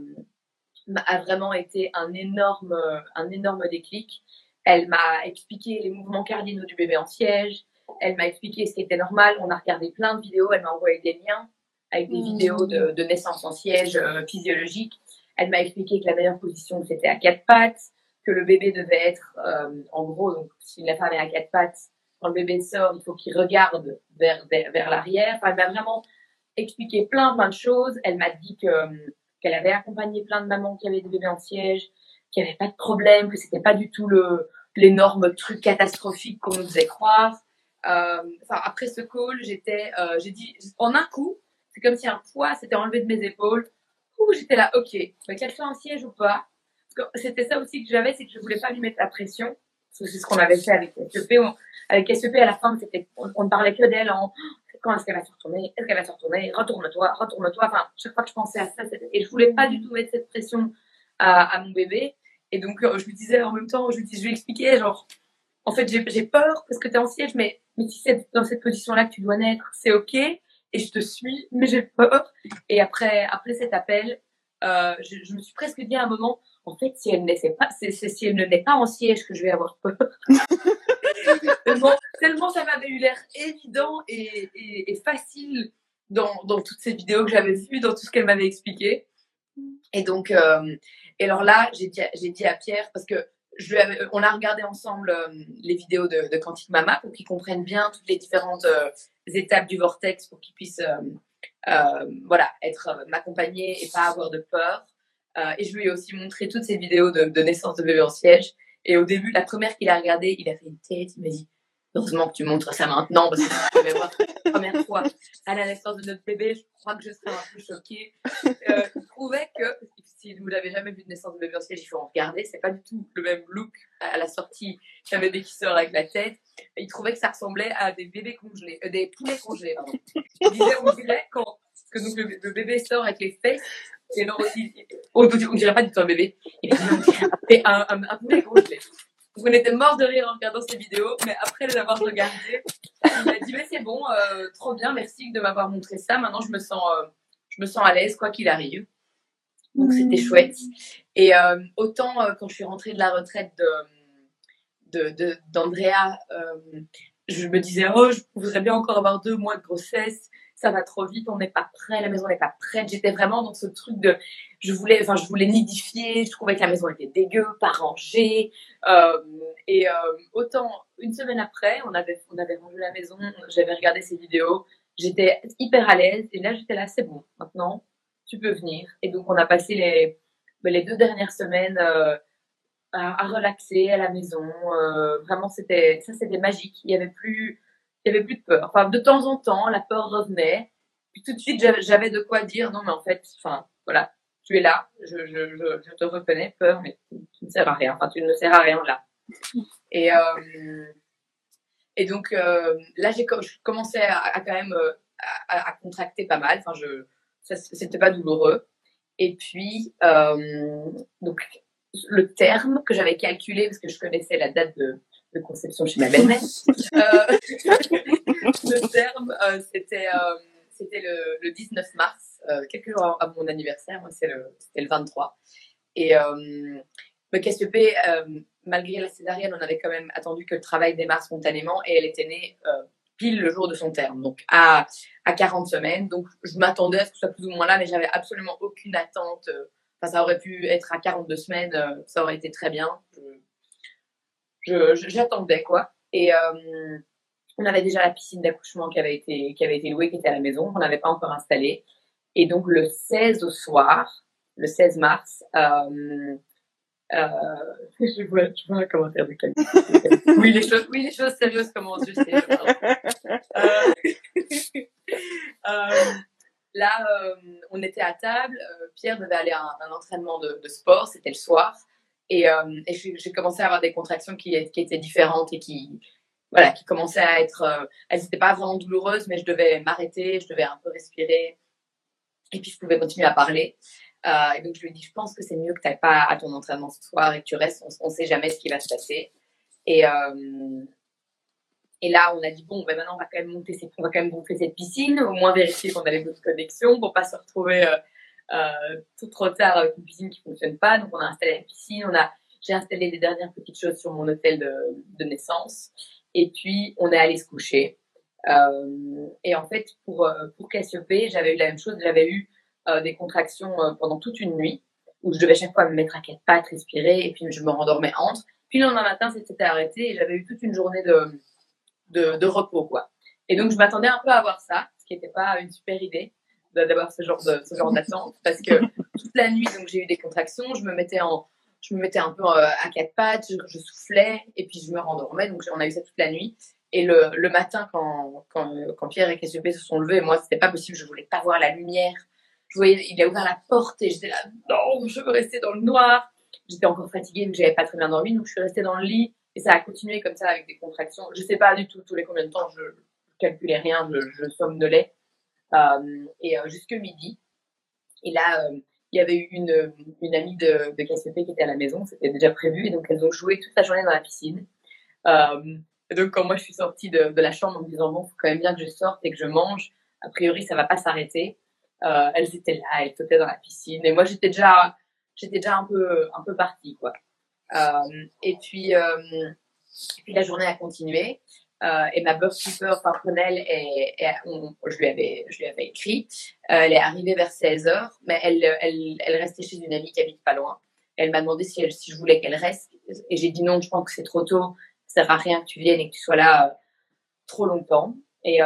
vraiment été un énorme, un énorme déclic. Elle m'a expliqué les mouvements cardinaux du bébé en siège. Elle m'a expliqué ce qui était normal. On a regardé plein de vidéos. Elle m'a envoyé des liens avec des mmh. vidéos de, de, naissance en siège euh, physiologique. Elle m'a expliqué que la meilleure position c'était à quatre pattes, que le bébé devait être, euh, en gros, donc si la femme est à quatre pattes, quand le bébé sort, il faut qu'il regarde vers, vers, l'arrière. Enfin, elle m'a vraiment expliqué plein, plein de choses. Elle m'a dit que qu'elle avait accompagné plein de mamans qui avaient des bébés en siège, qu'il n'y avait pas de problème, que c'était pas du tout le l'énorme truc catastrophique qu'on nous faisait croire. Euh, enfin, après ce call, j'étais, euh, j'ai dit, en un coup, c'est comme si un poids s'était enlevé de mes épaules. Ouh, j'étais là, ok, qu'elle soit en siège ou pas. C'était ça aussi que j'avais, c'est que je voulais pas lui mettre la pression. C'est ce qu'on avait fait avec SEP. avec SEP, à la fin, on, ne parlait que d'elle en quand est-ce qu'elle va se retourner Est-ce qu'elle va se retourner Retourne-toi, retourne-toi. Enfin, chaque fois que je pensais à ça, et je voulais pas du tout mettre cette pression à, mon bébé. Et donc, euh, je lui disais en même temps, je lui expliquais, genre, en fait, j'ai peur parce que tu es en siège, mais, mais si c'est dans cette position-là que tu dois naître, c'est OK. Et je te suis, mais j'ai peur. Et après, après cet appel, euh, je, me suis presque dit à un moment, en fait, si elle, pas, c'est si elle ne naît pas en siège que je vais avoir peur. tellement, tellement, ça m'avait eu l'air évident et, et, et facile dans, dans, toutes ces vidéos que j'avais vues, dans tout ce qu'elle m'avait expliqué. Et donc, euh, et alors là, j'ai dit, dit à Pierre, parce que on a regardé ensemble euh, les vidéos de, de Quantique Mama pour qu'ils comprennent bien toutes les différentes euh, étapes du vortex pour qu'ils puissent euh, voilà, être m'accompagner et pas avoir de peur. et je lui ai aussi montré toutes ces vidéos de, de naissance de bébé en siège. Et au début, la première qu'il a regardée, il a fait une tête, il m'a dit Heureusement que tu montres ça maintenant, parce que je vais voir la première fois à la naissance de notre bébé, je crois que je serais un peu choquée. Euh, il trouvait que, si vous n'avez jamais vu de naissance de bébé en siège, il faut en regarder, c'est pas du tout le même look à la sortie qu'un bébé qui sort avec la tête. il trouvait que ça ressemblait à des bébés congelés, euh, des poulets congelés, pardon. Il disait, on dirait quand, que donc le, bébé sort avec les fesses, et non, on, on dirait pas du tout un bébé, il est un, un, un poulet congelé. On était mort de rire en regardant ces vidéos, mais après les avoir regardées, il m'a dit mais c'est bon, euh, trop bien, merci de m'avoir montré ça. Maintenant je me sens, euh, je me sens à l'aise quoi qu'il arrive. Donc c'était mmh. chouette. Et euh, autant quand je suis rentrée de la retraite de d'Andrea, je me disais oh je voudrais bien encore avoir deux mois de grossesse ça va trop vite, on n'est pas prêt, la maison n'est pas prête. J'étais vraiment dans ce truc de, je voulais, enfin, je voulais nidifier, je trouvais que la maison était dégueu, pas rangée. Euh, et euh, autant, une semaine après, on avait, on avait rangé la maison, j'avais regardé ces vidéos, j'étais hyper à l'aise. Et là, j'étais là, c'est bon, maintenant, tu peux venir. Et donc, on a passé les, ben, les deux dernières semaines euh, à, relaxer à la maison. Vraiment, c'était, ça, c'était magique. Il y avait plus, il y avait plus de peur. Enfin, de temps en temps, la peur revenait. Puis tout de suite, j'avais de quoi dire, non, mais en fait, enfin, voilà, tu es là, je, je, je, te reconnais, peur, mais tu ne sers à rien. Enfin, tu ne sers à rien là. Et, euh, et donc, euh, là, j'ai commencé à, à, quand même euh, à, à, contracter pas mal. Enfin, je, c'était pas douloureux. Et puis, euh, donc, le terme que j'avais calculé, parce que je connaissais la date de, de conception chez ma belle-mère. euh, le terme, euh, c'était euh, c'était le, le, 19 mars, euh, quelques jours à mon anniversaire, c'était le, le 23. Et le KSEP, malgré la césarienne, on avait quand même attendu que le travail démarre spontanément et elle était née pile le jour de son terme, donc à, à 40 semaines. Donc je m'attendais à ce que ce soit plus ou moins là, mais j'avais absolument aucune attente. Enfin, ça aurait pu être à 42 semaines, ça aurait été très bien. J'attendais quoi. Et euh, on avait déjà la piscine d'accouchement qui avait été qui avait été louée, qui était à la maison, on n'avait pas encore installée. Et donc le 16 au soir, le 16 mars, euh, euh, je, vois, je un commentaire de quelqu'un. oui, les choses, sérieuses commencent, je sais. euh, là, on était à table. Pierre devait aller à un, entraînement de sport, c'était le soir. Et, euh, j'ai commencé à avoir des contractions qui, étaient différentes et qui, voilà, qui commençaient à être. Euh, elles n'étaient pas vraiment douloureuses, mais je devais m'arrêter, je devais un peu respirer. Et puis je pouvais continuer à parler. et donc je lui ai dit, je pense que c'est mieux que tu n'ailles pas à ton entraînement ce soir et que tu restes, on ne sait jamais ce qui va se passer. Et, et là, on a dit, bon, ben maintenant, on va quand même monter cette, on va quand même monter cette piscine, au moins vérifier qu'on avait bonne connexion pour pas se retrouver tout trop tard avec une piscine qui fonctionne pas. Donc, on a installé la piscine, on a, j'ai installé les dernières petites choses sur mon hôtel de, naissance. Et puis, on est allé se coucher. Euh, et en fait, pour, euh, pour Cassiope, j'avais eu la même chose. J'avais eu euh, des contractions pendant toute une nuit où je devais chaque fois me mettre à quatre pattes, respirer, et puis je me rendormais entre. Puis le lendemain matin, c'était arrêté et j'avais eu toute une journée de, de, de, repos, quoi. Et donc, je m'attendais un peu à avoir ça, ce qui n'était pas une super idée d'avoir ce genre de ce genre d'attente, parce que toute la nuit, donc j'ai eu des contractions, je me mettais en, je me mettais un peu à quatre pattes, je, je soufflais, et puis je me rendormais. Donc, on a eu ça toute la nuit. Et le, le matin, quand, quand, quand, Pierre et Cassiopée se sont levés, moi, c'était pas possible, je voulais pas voir la lumière. Je voyais, il a ouvert la porte et j'étais là, non, je veux rester dans le noir. J'étais encore fatiguée, mais j'avais pas très bien dormi, donc je suis restée dans le lit et ça a continué comme ça avec des contractions. Je sais pas du tout tous les combien de temps, je, je calculais rien, je, je somnolais. Euh, et euh, jusque midi. Et là, euh, il y avait eu une, une amie de, de qui était à la maison, c'était déjà prévu, et donc elles ont joué toute la journée dans la piscine. Et donc, quand moi je suis sortie de, la chambre en me disant, bon, faut quand même bien que je sorte et que je mange, a priori, ça va pas s'arrêter. Elles étaient là, elles sautaient dans la piscine. Et moi, j'étais déjà, j'étais déjà un peu, un peu partie, quoi. Et puis, puis la journée a continué. Euh, et ma enfin Prunelle, et, et on, je, lui avais, je lui avais écrit. Euh, elle est arrivée vers 16 heures, mais elle, elle, elle restait chez une amie qui habite pas loin. Elle m'a demandé si, elle, si je voulais qu'elle reste. Et j'ai dit non, je pense que c'est trop tôt ça sert à rien que tu viennes et que tu sois là euh, trop longtemps. Et,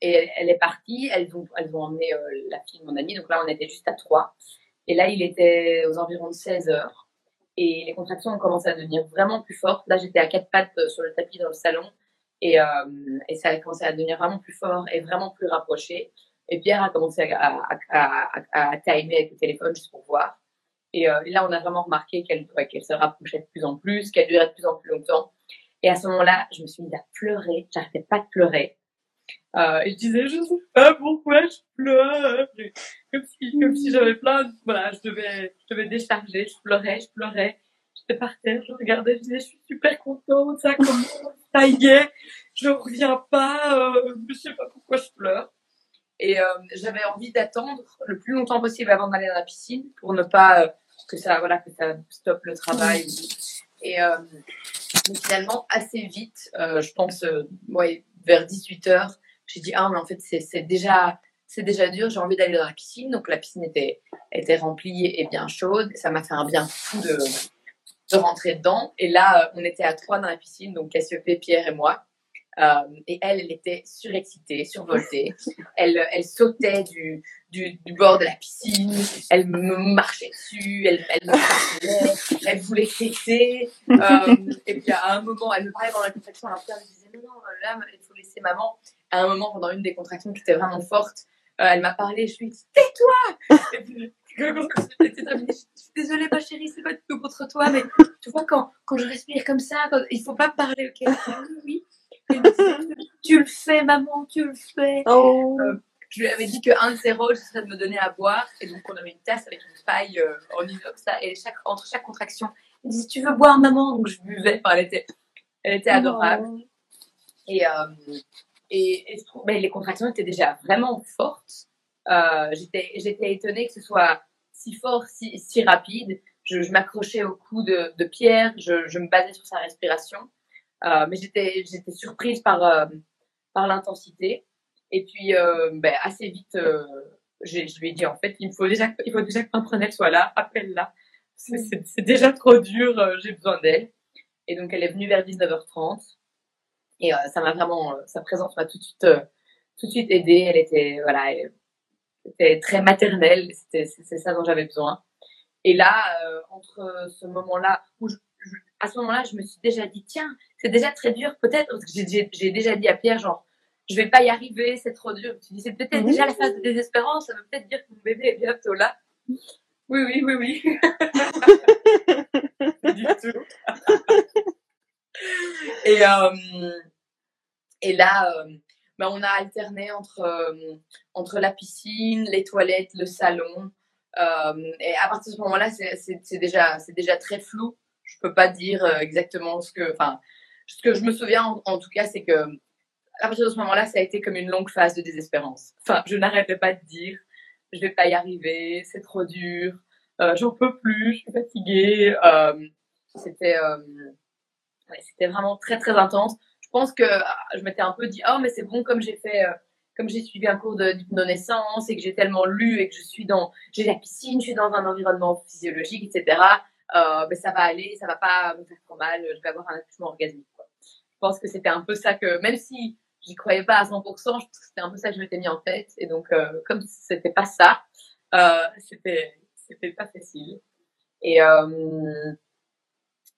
et, elle est partie, elles ont, elles ont emmené la fille de mon amie, donc là on était juste à trois. Et là il était aux environs de 16 heures. Et les contractions ont commencé à devenir vraiment plus fortes. Là j'étais à quatre pattes sur le tapis dans le salon. Et, euh, et ça a commencé à devenir vraiment plus fort et vraiment plus rapproché. Et Pierre a commencé à, à, timer avec le téléphone juste pour voir. Et, euh, là, on a vraiment remarqué qu'elle se rapprochait de plus en plus, qu'elle durait de plus en plus longtemps. Et à ce moment-là, je me suis mise à pleurer. J'arrêtais pas de pleurer. Euh, et je disais, je sais pas pourquoi je pleure. Comme si, si j'avais plein voilà, je devais, je devais décharger. Je pleurais, je pleurais. Par terre, je regardais, je disais, je suis super contente, ça commence, ça y est, je reviens pas, euh, je sais pas pourquoi je pleure. Et euh, j'avais envie d'attendre le plus longtemps possible avant d'aller dans la piscine pour ne pas euh, que ça, voilà, que ça stoppe le travail. Et euh, finalement, assez vite, je pense, ouais, vers 18 heures, j'ai dit ah mais en fait c'est déjà c'est déjà dur, j'ai envie d'aller dans la piscine. Donc la piscine était était remplie et bien chaude. Ça m'a fait un bien fou de de rentrer dedans. Et là, on était à trois dans la piscine, donc Cassiope, Pierre et moi. Euh, et elle, elle était surexcitée, survoltée. Elle, elle sautait du, du, du, bord de la piscine, elle me marchait dessus, elle, elle me elle voulait fêter. Euh, et puis à un moment, elle me parlait pendant la contraction, alors Pierre me disait non, non, là, il faut laisser maman. À un moment, pendant une des contractions qui était vraiment forte, euh, elle m'a parlé, je lui ai dit tais-toi. Je suis désolée ma chérie, c'est pas du tout contre toi, mais tu vois quand, quand je respire comme ça, quand, il faut pas me parler, ok? Oui, oui tu le fais, maman, tu le fais. Oh. Euh, je lui avais dit que 1-0, je serais de me donner à boire. Et donc, on avait une tasse avec une paille euh, en inox. Là, et chaque, entre chaque contraction, elle disait Tu veux boire, maman? Donc, je buvais. Enfin, elle, était, elle était adorable. Oh. Et, euh, et, et mais les contractions étaient déjà vraiment fortes. Euh, J'étais étonnée que ce soit si fort, si, si rapide. Je, je m'accrochais au cou de, de Pierre, je, je, me basais sur sa respiration. Euh, mais j'étais, surprise par, euh, par l'intensité. Et puis, euh, ben, assez vite, je lui ai dit, en fait, il, faut déjà, il faut déjà que Pimprenelle soit là, appelle-la. C'est, c'est déjà trop dur, j'ai besoin d'elle. Et donc, elle est venue vers 19h30. Et ça m'a vraiment, sa présence m'a tout de suite, tout de suite aidée. Elle était, voilà, elle était très maternelle. C'était, c'est ça dont j'avais besoin. Et là, entre ce moment-là où je, à ce moment-là, je me suis déjà dit, tiens, c'est déjà très dur, peut-être, j'ai déjà dit à Pierre, genre, je vais pas y arriver, c'est trop dur. Tu dis, c'est peut-être déjà la phase de désespérance, ça veut peut-être dire que mon bébé est bientôt là. Oui, oui, oui, oui. du tout. et, euh, et là, euh, ben, on a alterné entre, euh, entre la piscine, les toilettes, le salon. et à partir de ce moment-là, c'est déjà, déjà très flou. Je peux pas dire exactement ce que, enfin, ce que je me souviens en, tout cas, c'est que à partir de ce moment-là, ça a été comme une longue phase de désespérance. Enfin, je n'arrêtais pas de dire, je vais pas y arriver, c'est trop dur, euh, j'en peux plus, je suis fatiguée. Euh, c'était, euh, ouais, vraiment très très intense. Pense que ah, je m'étais un peu dit, oh mais c'est bon comme j'ai fait, comme j'ai suivi un cours d'hypnonaissance et que j'ai tellement lu et que je suis dans, j'ai la piscine, je suis dans un environnement physiologique, etc. Euh, ben ça va aller, ça va pas me faire trop mal, je vais avoir un accouchement orgasmique. Je pense que c'était un peu ça que, même si j'y croyais pas à 100%, je pense que c'était un peu ça que je m'étais mis en tête. Et donc, euh, comme c'était pas ça, euh, c'était c'était pas facile. Et euh,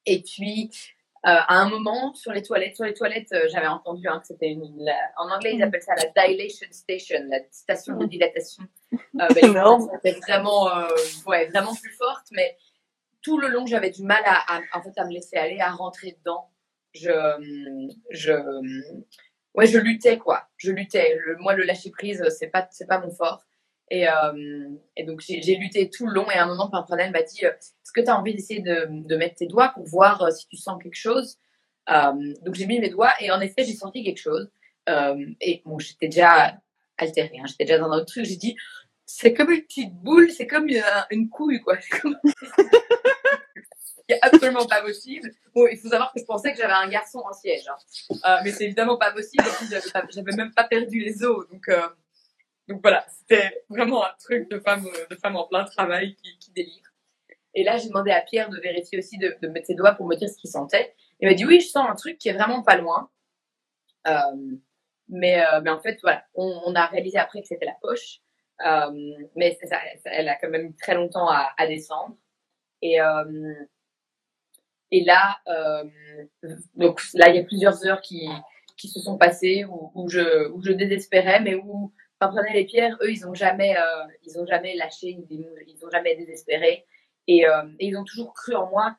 et puis euh, à un moment sur les toilettes, sur les toilettes, euh, j'avais entendu hein, que c'était une, en anglais ils appellent ça la dilation station, la station de dilatation. Euh, ben, c'était vraiment ouais vraiment plus forte, mais tout le long j'avais du mal à, à, en fait à me laisser aller, à rentrer dedans. Je je ouais, je luttais quoi. Je luttais. moi, le lâcher prise, c'est pas, c'est pas mon fort. Et, euh, et donc j'ai lutté tout le long. Et à un moment, Pimprenel m'a dit Est-ce que tu as envie d'essayer de, de, mettre tes doigts pour voir euh, si tu sens quelque chose? Euh, Donc j'ai mis mes doigts et en effet, j'ai senti quelque chose. Euh, et bon, j'étais déjà altérée, hein, j'étais déjà dans un autre truc. J'ai dit C'est comme une petite boule, c'est comme une, couille, quoi. Comme... absolument pas possible. Bon, il faut savoir que je pensais que j'avais un garçon en siège, hein. euh, mais c'est évidemment pas possible. J'avais même pas perdu les os, donc euh, donc voilà, c'était vraiment un truc de femme de femme en plein travail qui, qui délire. Et là, j'ai demandé à Pierre de vérifier aussi, de, mettre ses doigts pour me dire ce qu'il sentait. Il m'a dit oui, je sens un truc qui est vraiment pas loin. Euh, mais, euh, mais en fait, voilà, on, a réalisé après que c'était la poche. Euh, mais ça, elle a quand même très longtemps à, descendre. Et, euh, et là, euh, donc là, il y a plusieurs heures qui, qui se sont passées où, je, où je désespérais, mais où prenait les pierres, eux, ils ont jamais, euh, ils ont jamais lâché, ils, ils ont jamais désespéré, et, euh, et, ils ont toujours cru en moi.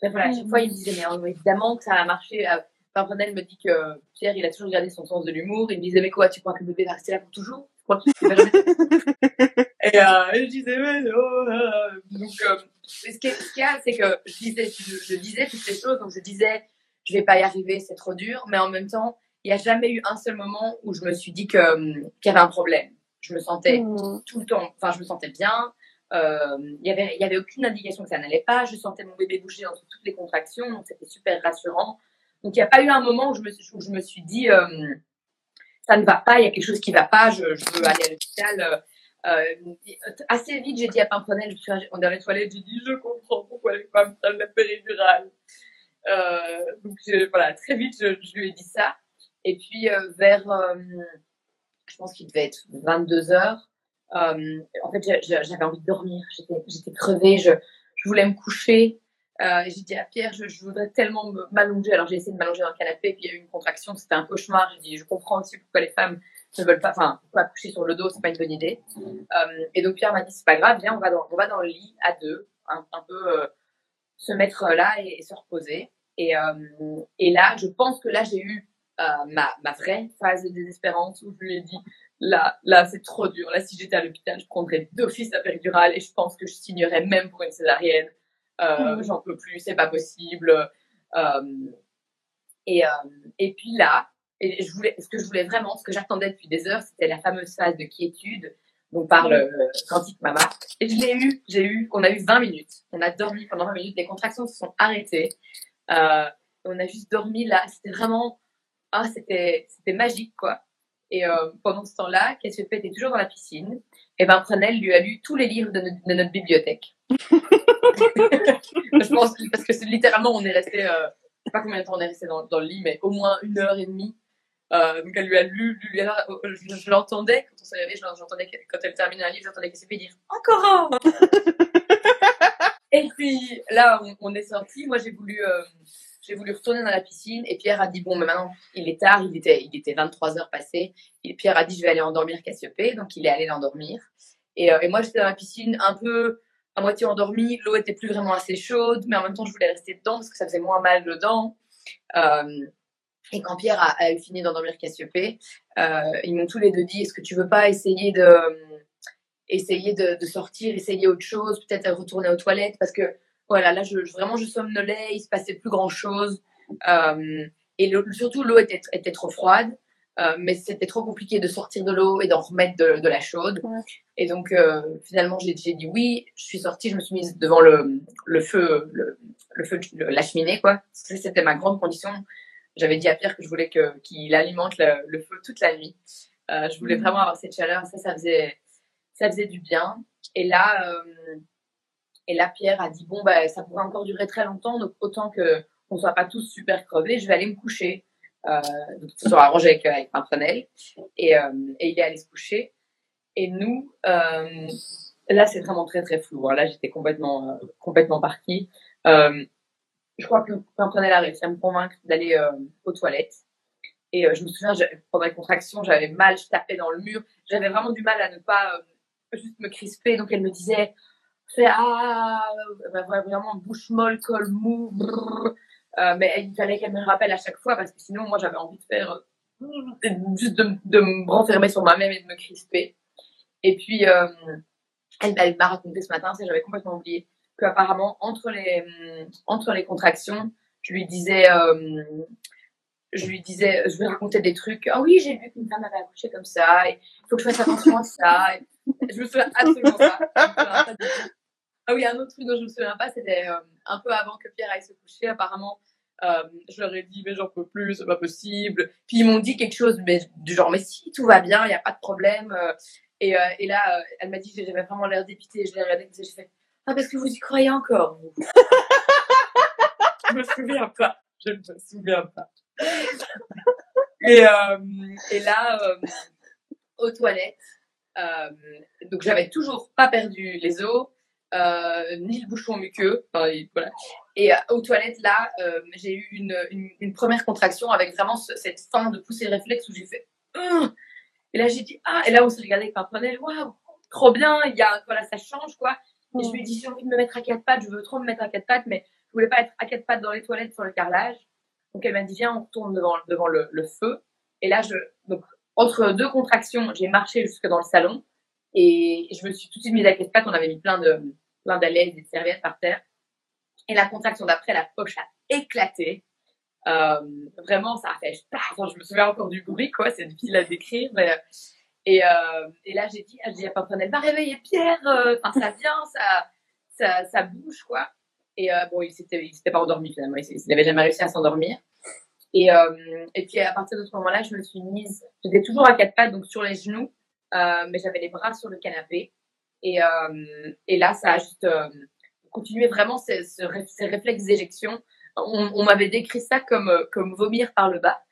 Bref, voilà, à chaque fois, ils me disaient, mais évidemment que ça a marché. Euh, Pimprenel me dit que Pierre, il a toujours gardé son sens de l'humour. Il me disait, mais quoi, tu crois que le bébé va rester là pour toujours? Et, euh, et je disais, mais non. Euh. Donc, euh, ce qu'il y a, c'est que je disais, je, je, disais toutes ces choses. Donc, je disais, je vais pas y arriver, c'est trop dur. Mais en même temps, il n'y a jamais eu un seul moment où je me suis dit que, qu'il y avait un problème. Je me sentais mmh. tout le temps, enfin, je me sentais bien. Euh, il y avait, il y avait aucune indication que ça n'allait pas. Je sentais mon bébé bouger entre toutes les contractions, donc c'était super rassurant. Donc il n'y a pas eu un moment où je me, où je me suis dit euh, ça ne va pas, il y a quelque chose qui ne va pas, je, je veux aller à l'hôpital. Euh, assez vite, j'ai dit à Pimprenel, je suis dans les toilettes, j'ai dit je comprends pourquoi les femmes prennent la péridurale. Euh, donc je, voilà, très vite, je, je, lui ai dit ça. Et puis euh, vers, euh, je pense qu'il devait être 22 heures. Euh, en fait, j'avais envie de dormir. J'étais crevée. Je, je voulais me coucher. J'ai dit à Pierre, je, voudrais tellement m'allonger. Alors j'ai essayé de m'allonger dans le canapé, puis il y a eu une contraction, c'était un cauchemar. J'ai dit, je comprends aussi pourquoi les femmes ne veulent pas, enfin, pourquoi coucher sur le dos, c'est pas une bonne idée. Et donc Pierre m'a dit, c'est pas grave, viens, on va dans, on va dans le lit à deux, un, peu se mettre là et, se reposer. Et, et là, je pense que là, j'ai eu euh, ma, ma vraie phase de désespérance où je lui ai dit, là, là, c'est trop dur. Là, si j'étais à l'hôpital, je prendrais d'office la péridurale et je pense que je signerais même pour une césarienne. Euh, mmh. J'en peux plus, c'est pas possible. Euh, et, et puis là, et je voulais, ce que je voulais vraiment, ce que j'attendais depuis des heures, c'était la fameuse phase de quiétude dont parle euh, Quantique Mama. Et je l'ai eu, j'ai eu, on a eu 20 minutes. On a dormi pendant 20 minutes, les contractions se sont arrêtées. On a juste dormi là. C'était vraiment, ah, c'était, c'était magique, quoi. Et euh, pendant ce temps-là, Cassiopée était toujours dans la piscine. Et ben, Prenel lui a lu tous les livres de, no de notre bibliothèque. je pense parce que littéralement, on est resté, euh, je sais pas combien de temps on est resté dans, dans, le lit, mais au moins une heure et demie. Euh, donc elle lui a lu, lui, lui je, je l'entendais quand on s'est réveillé, j'entendais quand elle terminait un livre, j'entendais fait dire encore un. et puis là, on, on est sorti. Moi, j'ai voulu, euh, j'ai voulu retourner dans la piscine et Pierre a dit bon, mais maintenant il est tard, il était, il était 23 heures passées. Et Pierre a dit je vais aller endormir Cassiopée, donc il est allé l'endormir. Et, euh, et moi j'étais dans la piscine un peu à moitié endormie, l'eau était plus vraiment assez chaude, mais en même temps je voulais rester dedans parce que ça faisait moins mal dedans. Euh, et quand Pierre a, a fini d'endormir Cassiopée, euh, ils m'ont tous les deux dit est-ce que tu veux pas essayer de essayer de, sortir, essayer autre chose, peut-être retourner aux toilettes? Parce que voilà, là, je, vraiment, je somnolais, il se passait plus grand chose. Euh, et surtout, l'eau était, était trop froide. Euh, mais c'était trop compliqué de sortir de l'eau et d'en remettre de, de, la chaude. Et donc, euh, finalement, j'ai dit oui. Je suis sortie, je me suis mise devant le, le feu, le, le feu, la cheminée, quoi. C'était ma grande condition. J'avais dit à Pierre que je voulais qu'il alimente le, le, feu toute la nuit. Euh, je voulais mm. vraiment avoir cette chaleur. Ça, ça faisait, ça faisait du bien. Et là, euh, et là, Pierre a dit bon, bah, ça pourrait encore durer très longtemps, donc autant que on soit pas tous super crevés, je vais aller me coucher. Euh, donc, ils se sont avec, avec et, euh, et il est allé se coucher. Et nous, euh, là, c'est vraiment très très flou. Hein. Là, j'étais complètement complètement partie. Je crois que Pimprenel a réussi à me convaincre d'aller aux toilettes. Et je me souviens, pendant les contractions, j'avais mal, je tapais dans le mur. J'avais vraiment du mal à ne pas juste me crisper. Donc elle me disait, fais ah, bah, vraiment bouche molle, col mou. Euh, mais il fallait qu'elle me rappelle à chaque fois parce que sinon, moi, j'avais envie de faire euh, juste de, de me renfermer sur moi-même et de me crisper. Et puis, euh, elle, m'a raconté ce matin, j'avais complètement oublié, qu'apparemment, entre les, entre les contractions, je lui disais, euh, je lui disais, je lui racontais des trucs. Ah oui, j'ai vu qu'une femme avait accouché comme ça, il faut que je fasse attention à ça. je me souviens absolument pas. Ah oui, un autre truc dont je me souviens pas, c'était euh, un peu avant que Pierre aille se coucher. Apparemment, euh, je leur ai dit, mais j'en peux plus, c'est pas possible. Puis ils m'ont dit quelque chose mais, du genre, mais si, tout va bien, il n'y a pas de problème. Euh, et, euh, et là, elle m'a dit, j'avais vraiment l'air dépité. Je l'ai regardé, j'ai fait, ah, parce que vous y croyez encore, vous. je me souviens pas. Je ne me souviens pas. et, et là, aux toilettes, donc j'avais toujours pas perdu les os. Euh, ni le bouchon muqueux. Enfin, et, voilà. et euh, aux toilettes, là, euh, j'ai eu une, une, une, première contraction avec vraiment cette fin de pousser réflexe où j'ai fait. et là, j'ai dit Ah, et là, on s'est regardé avec prenel. Waouh, trop bien, il y a, voilà, ça change, quoi. Et je lui ai dit J'ai envie de me mettre à quatre pattes, je veux trop me mettre à quatre pattes, mais je voulais pas être à quatre pattes dans les toilettes sur le carrelage. Donc, elle m'a dit Viens, on retourne devant, devant le, le feu. Et là, je, donc, entre deux contractions, j'ai marché jusque dans le salon. Et je me suis tout de suite mise à quatre pattes. On avait mis plein de, plein d'alaises et de serviettes par terre. Et la contraction d'après, la poche a éclaté. Euh, vraiment, ça a fait. Je me souviens encore du bruit, quoi. C'est difficile à décrire. et, euh, et, là, j'ai dit, j'ai dit à Pimprenel, va réveiller Pierre. Euh, enfin, ça vient, ça, ça, bouge, quoi. Et bon, il s'était, s'était pas endormi finalement. Il n'avait jamais réussi à s'endormir. Et, et puis à partir de ce moment-là, je me suis mise. J'étais toujours à quatre pattes, donc sur les genoux. Euh, mais j'avais les bras sur le canapé. Et, euh, et là, ça a juste euh, continué vraiment ces, ces réflexes d'éjection. On, m'avait décrit ça comme, comme vomir par le bas.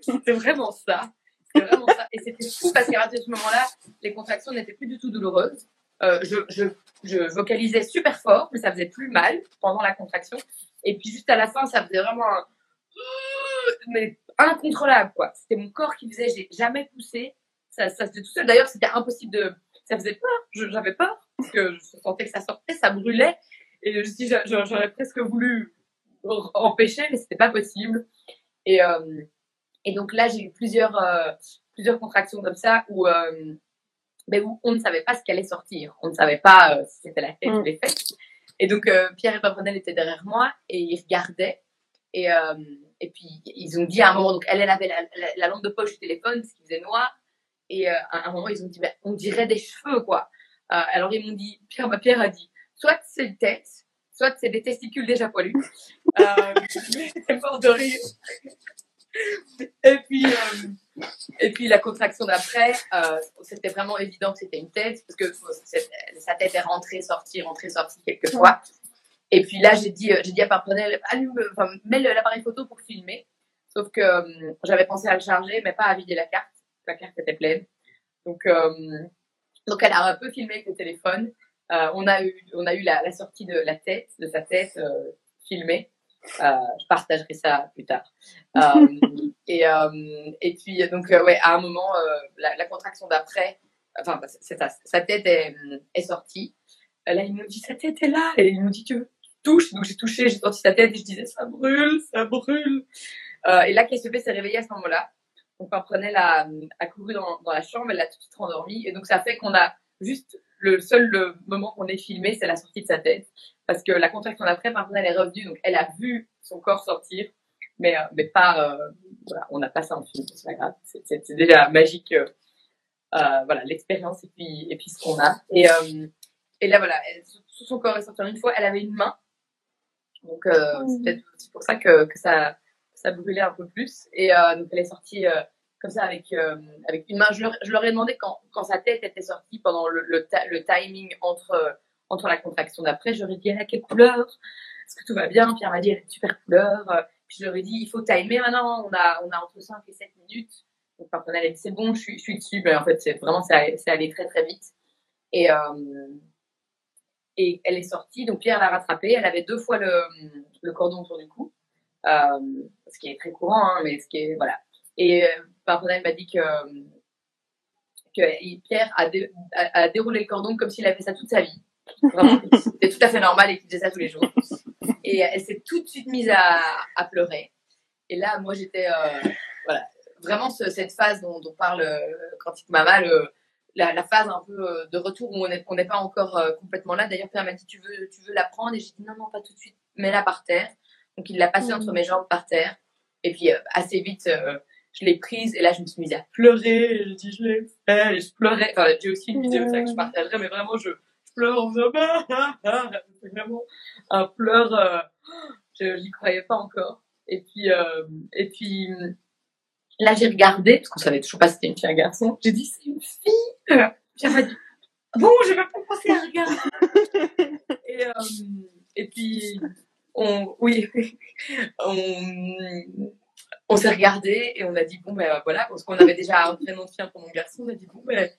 c'était vraiment ça. Vraiment ça. Et c'était fou parce qu'à partir de ce moment-là, les contractions n'étaient plus du tout douloureuses. Euh, je, je, je, vocalisais super fort, mais ça faisait plus mal pendant la contraction. Et puis juste à la fin, ça faisait vraiment un... Mais incontrôlable, quoi. C'était mon corps qui faisait, j'ai jamais poussé. Ça, ça se faisait tout seul. D'ailleurs, c'était impossible de. Ça faisait peur. J'avais peur parce que je sentais que ça sortait, ça brûlait. Et je j'aurais presque voulu empêcher, mais c'était pas possible. Et, euh, et donc là, j'ai eu plusieurs, euh, plusieurs contractions comme ça où, euh, mais où on ne savait pas ce qui allait sortir. On ne savait pas euh, si c'était la tête ou mm. les fesses. Et donc, euh, Pierre et Paprenel étaient derrière moi et ils regardaient. Et, euh, et puis, ils ont dit à un moment, donc elle, elle avait la, la, lampe de poche du téléphone, ce qui faisait noir. Et euh, à un moment, ils ont dit, bah, on dirait des cheveux, quoi. Euh, alors, ils m'ont dit, Pierre, ma Pierre a dit, soit c'est une tête, soit c'est des testicules déjà poilus. euh, J'étais mort de rire. et puis, euh, et puis la contraction d'après, euh, c'était vraiment évident que c'était une tête, parce que sa tête est rentrée, sortie, rentrée, sortie quelques fois. Et puis là, j'ai dit, j'ai dit à Parprenel, allume, enfin, mets l'appareil photo pour filmer. Sauf que euh, j'avais pensé à le charger, mais pas à vider la carte. La carte était pleine. Donc, euh, donc elle a un peu filmé avec le téléphone. Euh, on a eu, on a eu la, la, sortie de la tête, de sa tête euh, filmée. je partagerai ça plus tard. et, et puis, donc, ouais, à un moment, la, la, contraction d'après, enfin, sa, sa tête est, est sortie. Là, il me dit, sa tête est là. Et il me dit, tu veux touche. Donc j'ai touché, j'ai senti sa tête et je disais ça brûle, ça brûle. Euh, et là, fait s'est réveillée à ce moment-là. Donc, Pimprenelle a, a couru dans, la chambre, elle l'a tout de suite rendormie. Et donc, ça fait qu'on a juste le seul le moment qu'on est filmé, c'est la sortie de sa tête. Parce que la contraction d'après, Pimprenelle est revenue, donc elle a vu son corps sortir. Mais, euh, mais pas, euh, voilà, on n'a pas ça en film, c'est pas grave. C'est déjà magique, voilà, l'expérience et puis, et puis ce qu'on a. Et, et là, voilà, elle, son corps est sorti une fois, elle avait une main. Donc, euh, Mhm. c'est peut-être aussi pour ça que, que ça, ça brûlait un peu plus. Et euh, donc, elle est sortie euh, comme ça avec, euh, avec une main. Je leur, je leur ai demandé quand, quand sa tête était sortie pendant le, le, le timing entre, entre la contraction d'après. Je leur ai dit, elle a quelle couleur? Est-ce que tout va bien? Pierre m'a dit, elle a une super couleur. Puis je leur ai dit, il faut timer maintenant. On a, on a entre 5 et 7 minutes. Donc, contre, elle a dit, c'est bon, je suis, je suis dessus. Mais en fait, c'est vraiment, c'est allé très, très vite. Et, euh, et elle est sortie. Donc, Pierre l'a rattrapée. Elle avait deux fois le, le cordon autour du cou. Euh, ce qui est très courant, hein, mais ce qui est, voilà. Et euh, par contre, elle m'a dit que, que Pierre a, a, déroulé le cordon comme s'il avait fait ça toute sa vie. C'était tout à fait normal et qu'il faisait ça tous les jours. Et elle s'est tout de suite mise à, à pleurer. Et là, moi, j'étais, euh, voilà, vraiment ce- cette phase dont, dont parle Quantique Mama, le, la, la phase un peu euh, de retour où on n'est pas encore euh, complètement là. D'ailleurs, Pierre m'a dit, tu veux, tu veux la prendre? Et j'ai dit, non, non, pas tout de suite, mets-la par terre. Donc, il l'a passée Mhm. entre mes jambes par terre. Et puis, euh, assez vite, euh, je l'ai prise. Et là, je me suis mise à pleurer. Et j'ai dit, je l'ai fait. Et je pleurais. Enfin, j'ai aussi une vidéo ça que je partagerai, mais vraiment, je, je pleure en faisant, ah, ah, ah. C'est vraiment un pleur. euh, je j'y croyais pas encore. Et puis, et puis là, j'ai regardé, parce qu'on savait toujours pas si c'était une fille ou un garçon. J'ai dit, c'est une fille. M'a dit, bon, j'ai même pas pensé à regarder. et, euh, et puis, on, oui, on, on s'est regardé et on a dit, bon, ben voilà, parce qu'on avait déjà un prénom de fille pour mon garçon, on a dit, bon, ben,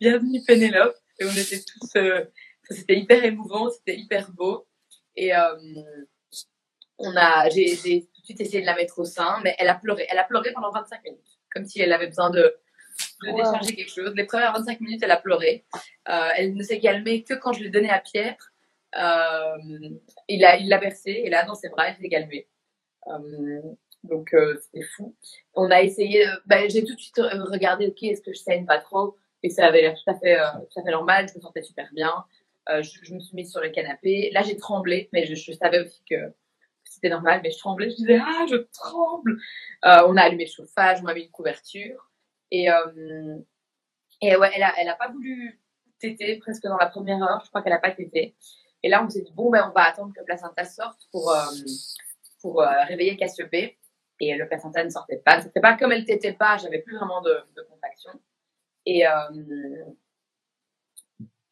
bienvenue Pénélope. Et on était tous, euh, c'était hyper émouvant, c'était hyper beau. Et, euh, on a, j'ai, j'ai suite essayé de la mettre au sein, mais elle a pleuré. Elle a pleuré pendant 25 minutes, comme si elle avait besoin de, de Wow. décharger quelque chose. Les premières 25 minutes, elle a pleuré. Euh, elle ne s'est calmée que quand je l'ai donnée à Pierre. Euh, il l'a il et là, dans ses bras, elle s'est calmée. Euh, donc, c'était fou. On a essayé, ben, j'ai tout de suite regardé, ok, est-ce que je saigne pas trop? Et ça avait l'air tout à fait, tout à fait normal. Je me sentais super bien. Je, je me suis mise sur le canapé. Là, j'ai tremblé, mais je, je savais aussi que c'était normal, mais je tremblais. Je disais, ah, je tremble. Euh, on a allumé le chauffage, on m'a mis une couverture. Et, euh, et ouais, elle a, elle a pas voulu téter presque dans la première heure. Je crois qu'elle a pas tété. Et là, on s'est dit, bon, ben, on va attendre que le placenta sorte pour, euh, pour réveiller Cassiopée. Et le placenta ne sortait pas. C'était pas comme elle t'était pas, j'avais plus vraiment de, de contraction. Et,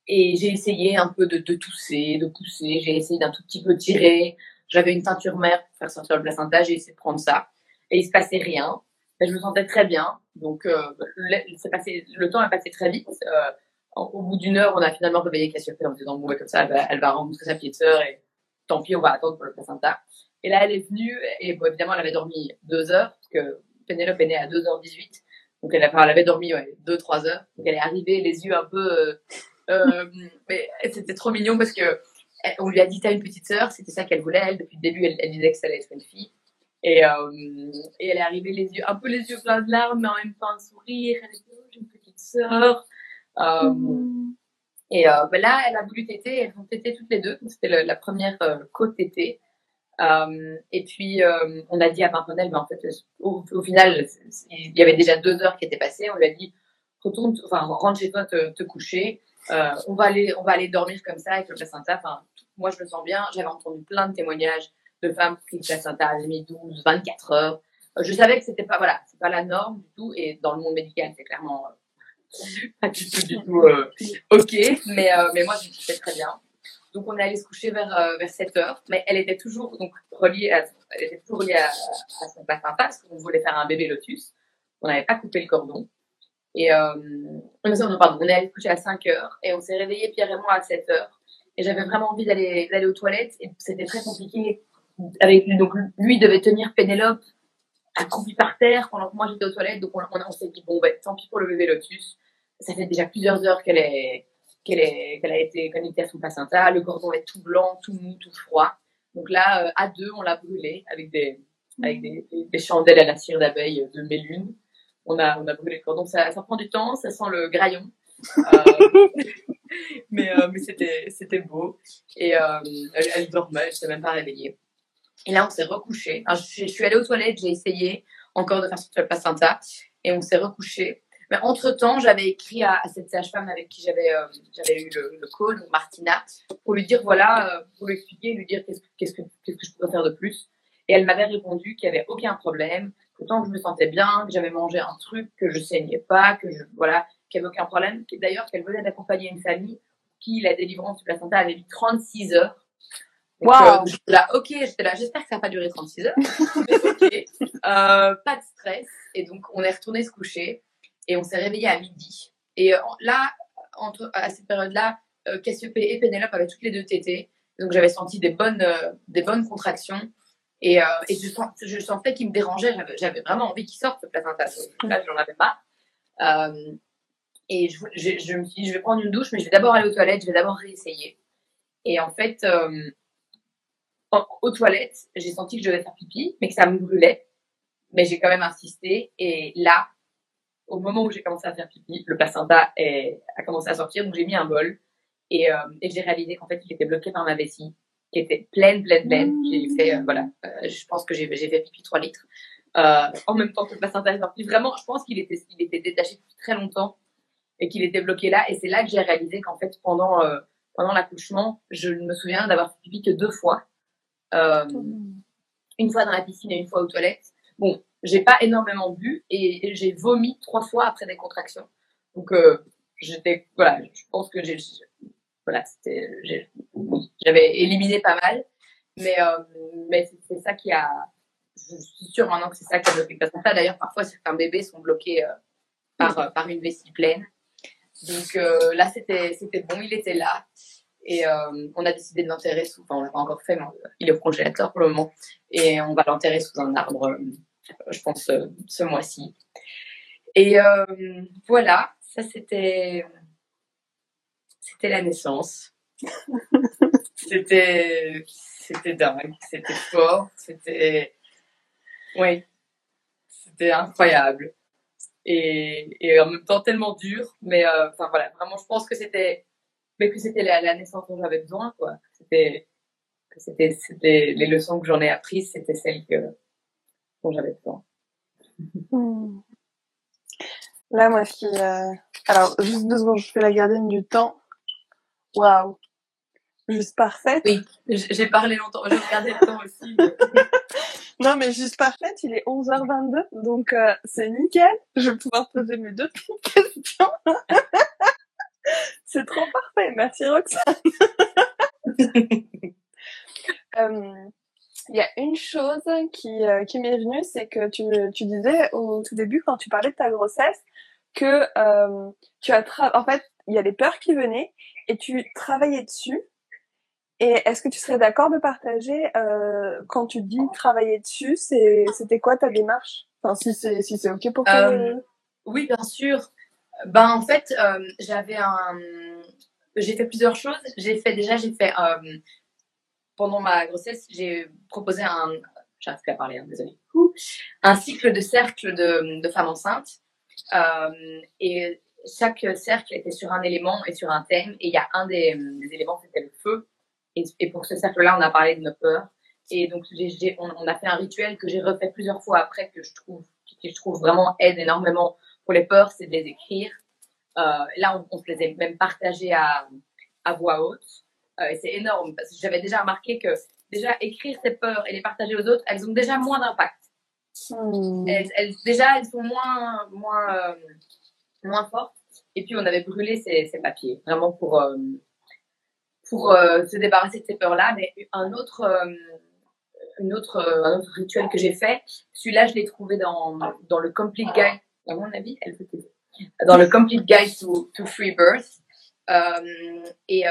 et j'ai essayé un peu de, de tousser, de pousser. J'ai essayé d'un tout petit peu tirer. J'avais une teinture mère pour faire sortir le placenta. J'ai essayé de prendre ça. Et il se passait rien. Et je me sentais très bien. Donc, euh, le, temps est passé très vite. Euh, au bout d'une heure, on a finalement réveillé Cassiopée en disant, bon, comme ça, elle va, elle va rencontrer sa petite sœur et tant pis, on va attendre pour le placenta. Et là, elle est venue et bon, évidemment, elle avait dormi deux heures parce que Pénélope est née à 2h18. Donc, elle, a- avait dormi ouais, deux, trois heures. Donc, elle est arrivée, les yeux un peu. Euh, mais c'était trop mignon parce que elle- on lui a dit T'as une petite sœur, c'était ça qu'elle voulait. Elle, depuis le début, elle, elle disait que ça allait être une fille. Et, euh, et elle est arrivée, les yeux, un peu les yeux pleins de larmes, mais en même temps un sourire. Elle a dit Oh, J'ai une petite sœur. Euh, Mhm. et euh, ben là, elle a voulu téter, elles ont tété toutes les deux. C'était la première euh, co-tétée. Et puis, on a dit à Pimprenelle, mais en fait, au, au final, il y avait déjà deux heures qui étaient passées. On lui a dit, retourne, enfin, rentre chez toi te, te coucher. Euh, on va aller, on va aller dormir comme ça avec le placenta. Enfin, moi, je me sens bien. J'avais entendu plein de témoignages de femmes qui le placenta avaient mis 12, 24 heures. Euh, Je savais que c'était pas, voilà, c'est pas la norme du tout. Et dans le monde médical, c'est clairement euh, pas du tout, du tout, ok. Mais, mais moi, je me sentais très bien. Donc, on est allé se coucher vers, vers 7 heures, mais elle était toujours donc, reliée, elle était toujours reliée à, à son placenta parce qu'on voulait faire un bébé lotus. On n'avait pas coupé le cordon. Et euh, non, pardon, on est allé coucher à 5 heures et on s'est réveillé Pierre et moi à 7 heures. Et j'avais vraiment envie d'aller d'aller aux toilettes et c'était très compliqué. Avec lui, donc lui devait tenir Pénélope accroupie par terre pendant que moi j'étais aux toilettes. Donc on, on, on s'est dit bon ben tant pis pour le bébé lotus. Ça fait déjà plusieurs heures qu'elle est qu'elle est qu'elle a été connectée à son placenta. Le cordon est tout blanc, tout mou, tout froid. Donc là euh, à deux on l'a brûlé avec des avec des, des, des chandelles à la cire d'abeille de Mélune. On a, on a brûlé le cordon. Ça, ça prend du temps, ça sent le graillon. Euh, mais euh, mais c'était, c'était beau. Et euh, elle, elle dormait, elle s'est même pas réveillée. Et là, on s'est recouché. Alors, je, je suis allée aux toilettes, j'ai essayé encore de faire le placenta. Et on s'est recouché. Mais entre-temps, j'avais écrit à, à cette sage-femme avec qui j'avais j'avais eu le, le call, Martina, pour lui dire, voilà, pour lui expliquer, lui dire qu'est-ce que, qu'est-ce que, qu'est-ce que je pourrais faire de plus. Et elle m'avait répondu qu'il n'y avait aucun problème, que tant que je me sentais bien, que j'avais mangé un truc, que je saignais pas, que je, voilà, qu'il n'y avait aucun problème. D'ailleurs, qu'elle venait d'accompagner une famille qui, la délivrance du placenta avait mis 36 heures. Waouh. euh, j'étais là, ok, j'étais là, j'espère que ça n'a pas duré 36 heures. Mais ok, euh, pas de stress. Et donc, on est retourné se coucher et on s'est réveillé à midi. Et euh, là, entre, à cette période-là, euh, Cassiopée et Pénélope avaient toutes les deux tétés. Donc, j'avais senti des bonnes, des bonnes contractions. Et, euh, et je, sens, je sentais qu'il me dérangeait. J'avais- vraiment envie qu'il sorte, ce placenta. Donc Là, je n'en avais pas. Euh, et je, je, je me suis dit, je vais prendre une douche, mais je vais d'abord aller aux toilettes, je vais d'abord réessayer. Et en fait, euh, en- aux toilettes, j'ai senti que je devais faire pipi, mais que ça me brûlait. Mais j'ai quand même insisté. Et là, au moment où j'ai commencé à faire pipi, le placenta est- a commencé à sortir, donc j'ai mis un bol. Et, euh, et j'ai réalisé qu'en fait, il était bloqué par ma vessie, qui était pleine, pleine, pleine. J'ai fait, euh, voilà, euh, je pense que j'ai fait pipi 3 litres. Euh, en même temps que le est sorti. Vraiment, je pense qu'il était, il était détaché depuis très longtemps et qu'il était bloqué là. Et c'est là que j'ai réalisé qu'en fait, pendant, pendant l'accouchement, je ne me souviens d'avoir fait pipi que deux fois. Euh, une fois dans la piscine et une fois aux toilettes. Bon, j'ai pas énormément bu et j'ai vomi trois fois après des contractions. Donc, j'étais, voilà, je pense que j'ai, voilà, j'avais éliminé pas mal, mais, euh, mais c'est, ça qui a, je suis sûre maintenant que c'est ça qui a bloqué le placenta. D'ailleurs, parfois, certains bébés sont bloqués euh, par, euh, par une vessie pleine. Donc là, c'était, bon, il était là. Et on a décidé de l'enterrer sous, enfin on l'a pas encore fait, mais il est au congélateur pour le moment. Et on va l'enterrer sous un arbre, je pense, ce mois-ci. Et voilà, ça c'était, c'était la naissance. c'était, c'était dingue, c'était fort, c'était, oui, c'était incroyable. Et, et en même temps tellement dur, mais euh, voilà, vraiment, je pense que c'était mais que c'était la, naissance dont j'avais besoin, quoi. C'était, c'était, c'était les leçons que j'en ai apprises, c'était celles dont j'avais besoin. Hmm. Là, moi, ce qui. euh, Alors, juste deux secondes, je fais la gardienne du temps. Waouh! Juste parfaite. Oui, j'ai parlé longtemps, j'ai regardé le temps aussi. mais- Non, mais juste parfaite, il est 11h22, donc euh, c'est nickel. Je vais pouvoir poser mes deux petites questions. c'est trop parfait. Merci, Roxane. Euh, Il y a une chose qui, euh, qui m'est venue, c'est que tu, tu disais au tout début, quand tu parlais de ta grossesse, que tu as en fait, il y a des peurs qui venaient et tu travaillais dessus. Et est-ce que tu serais d'accord de partager euh, quand tu dis travailler dessus, c'était quoi ta démarche? Enfin, si c'est si c'est ok pour toi. Euh, Oui, bien sûr. Ben, en fait, euh, j'avais un. J'ai fait plusieurs choses. J'ai fait déjà, j'ai fait. pendant ma grossesse, j'ai proposé un. J'arrive parler, hein. Un cycle de cercles de, de femmes enceintes. Et chaque cercle était sur un élément et sur un thème. Et il y a un des, des éléments, c'était le feu. Et, et pour ce cercle-là, on a parlé de nos peurs. Et donc, on, on a fait un rituel que j'ai refait plusieurs fois après, que je trouve, qui je trouve vraiment aide énormément pour les peurs, c'est de les écrire. Euh, là, on, on se les a même partagés à, à voix haute. Euh, et c'est énorme parce que j'avais déjà remarqué que déjà écrire ses peurs et les partager aux autres, elles ont déjà moins d'impact. Hmm. Elles, elles- déjà, elles sont moins, moins, euh, moins fortes. Et puis, on avait brûlé ces, ces papiers, vraiment pour, euh, pour euh, se débarrasser de ces peurs-là. Mais un autre, euh, une autre, un autre rituel que j'ai fait, celui-là, je l'ai trouvé dans, dans le Complete Guide. À mon avis. Dans le Complete Guide to, to Free Birth. Et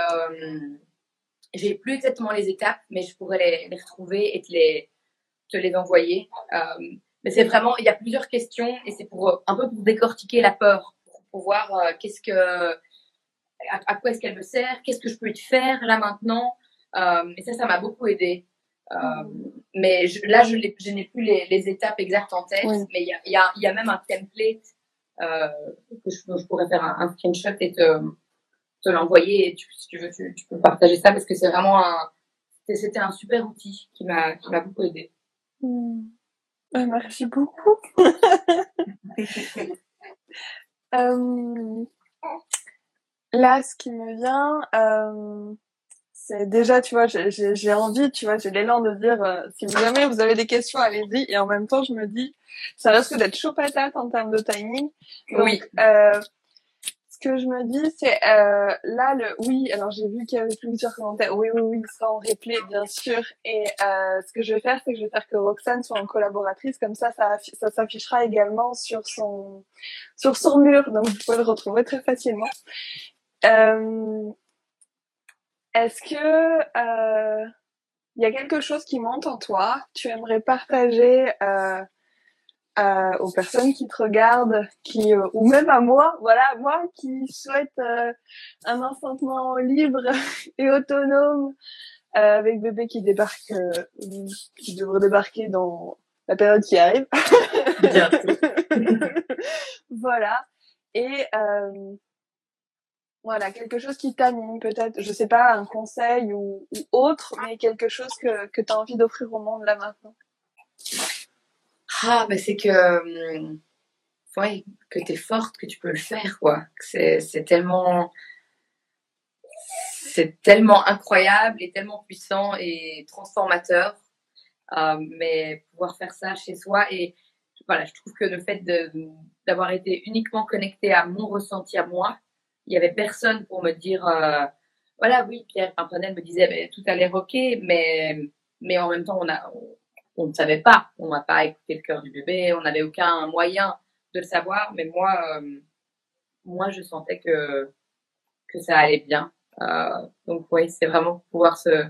j'ai plus exactement les étapes, mais je pourrais les, les retrouver et te les, te les envoyer. Mais c'est vraiment, il y a plusieurs questions et c'est pour un peu pour décortiquer la peur, pour voir euh, qu'est-ce que, à, à quoi est-ce qu'elle me sert, qu'est-ce que je peux y faire là maintenant. Euh, et ça, ça m'a beaucoup aidé. Mm. Mais là, je, je n'ai plus les, les, étapes exactes en tête, mais il y a, y, a, y a, même un template que je, je, pourrais faire un, un screenshot et te, te l'envoyer. Et tu, si tu veux, tu, tu, peux partager ça parce que c'est vraiment un, c'était un super outil qui m'a, qui m'a beaucoup aidé. Mm. merci beaucoup. euh, là, ce qui me vient, euh, c'est déjà, tu vois, j'ai envie, tu vois, j'ai l'élan de dire, euh, si jamais vous avez des questions, allez-y. Et en même temps, je me dis, ça risque d'être chaud patate en termes de timing. oui. Que je me dis, c'est euh, là le oui. Alors j'ai vu qu'il y avait plusieurs commentaires. Oui, oui, oui, sans replay, bien sûr. Et euh, ce que je vais faire, c'est que je vais faire que Roxane soit en collaboratrice, comme ça, ça, ça s'affichera également sur son sur son mur, donc vous pouvez le retrouver très facilement. Euh, Est-ce que il y a quelque chose qui monte en toi? Tu aimerais partager euh, euh, aux personnes qui te regardent, qui euh, ou même à moi, voilà, moi qui souhaite euh, un enfantement libre et autonome euh, avec bébé qui débarque, qui devrait débarquer dans la période qui arrive. voilà. Et voilà, quelque chose qui t'anime peut-être, je sais pas, un conseil ou, ou autre, mais quelque chose que, que tu as envie d'offrir au monde là maintenant. Ah, bah c'est que, euh, ouais, que tu es forte, que tu peux le faire, quoi. C'est, tellement, c'est tellement incroyable et tellement puissant et transformateur. Euh, mais pouvoir faire ça chez soi et voilà, je trouve que le fait d'avoir été uniquement connecté à mon ressenti à moi, il y avait personne pour me dire, euh, voilà, oui, Pierre Pimprenel me disait, ben, tout allait ok, mais, mais en même temps, on a, on ne savait pas. On n'a pas écouté le cœur du bébé, on n'avait aucun moyen de le savoir. Mais moi, euh, moi, je sentais que que ça allait bien. Euh, donc oui, c'est vraiment pouvoir se,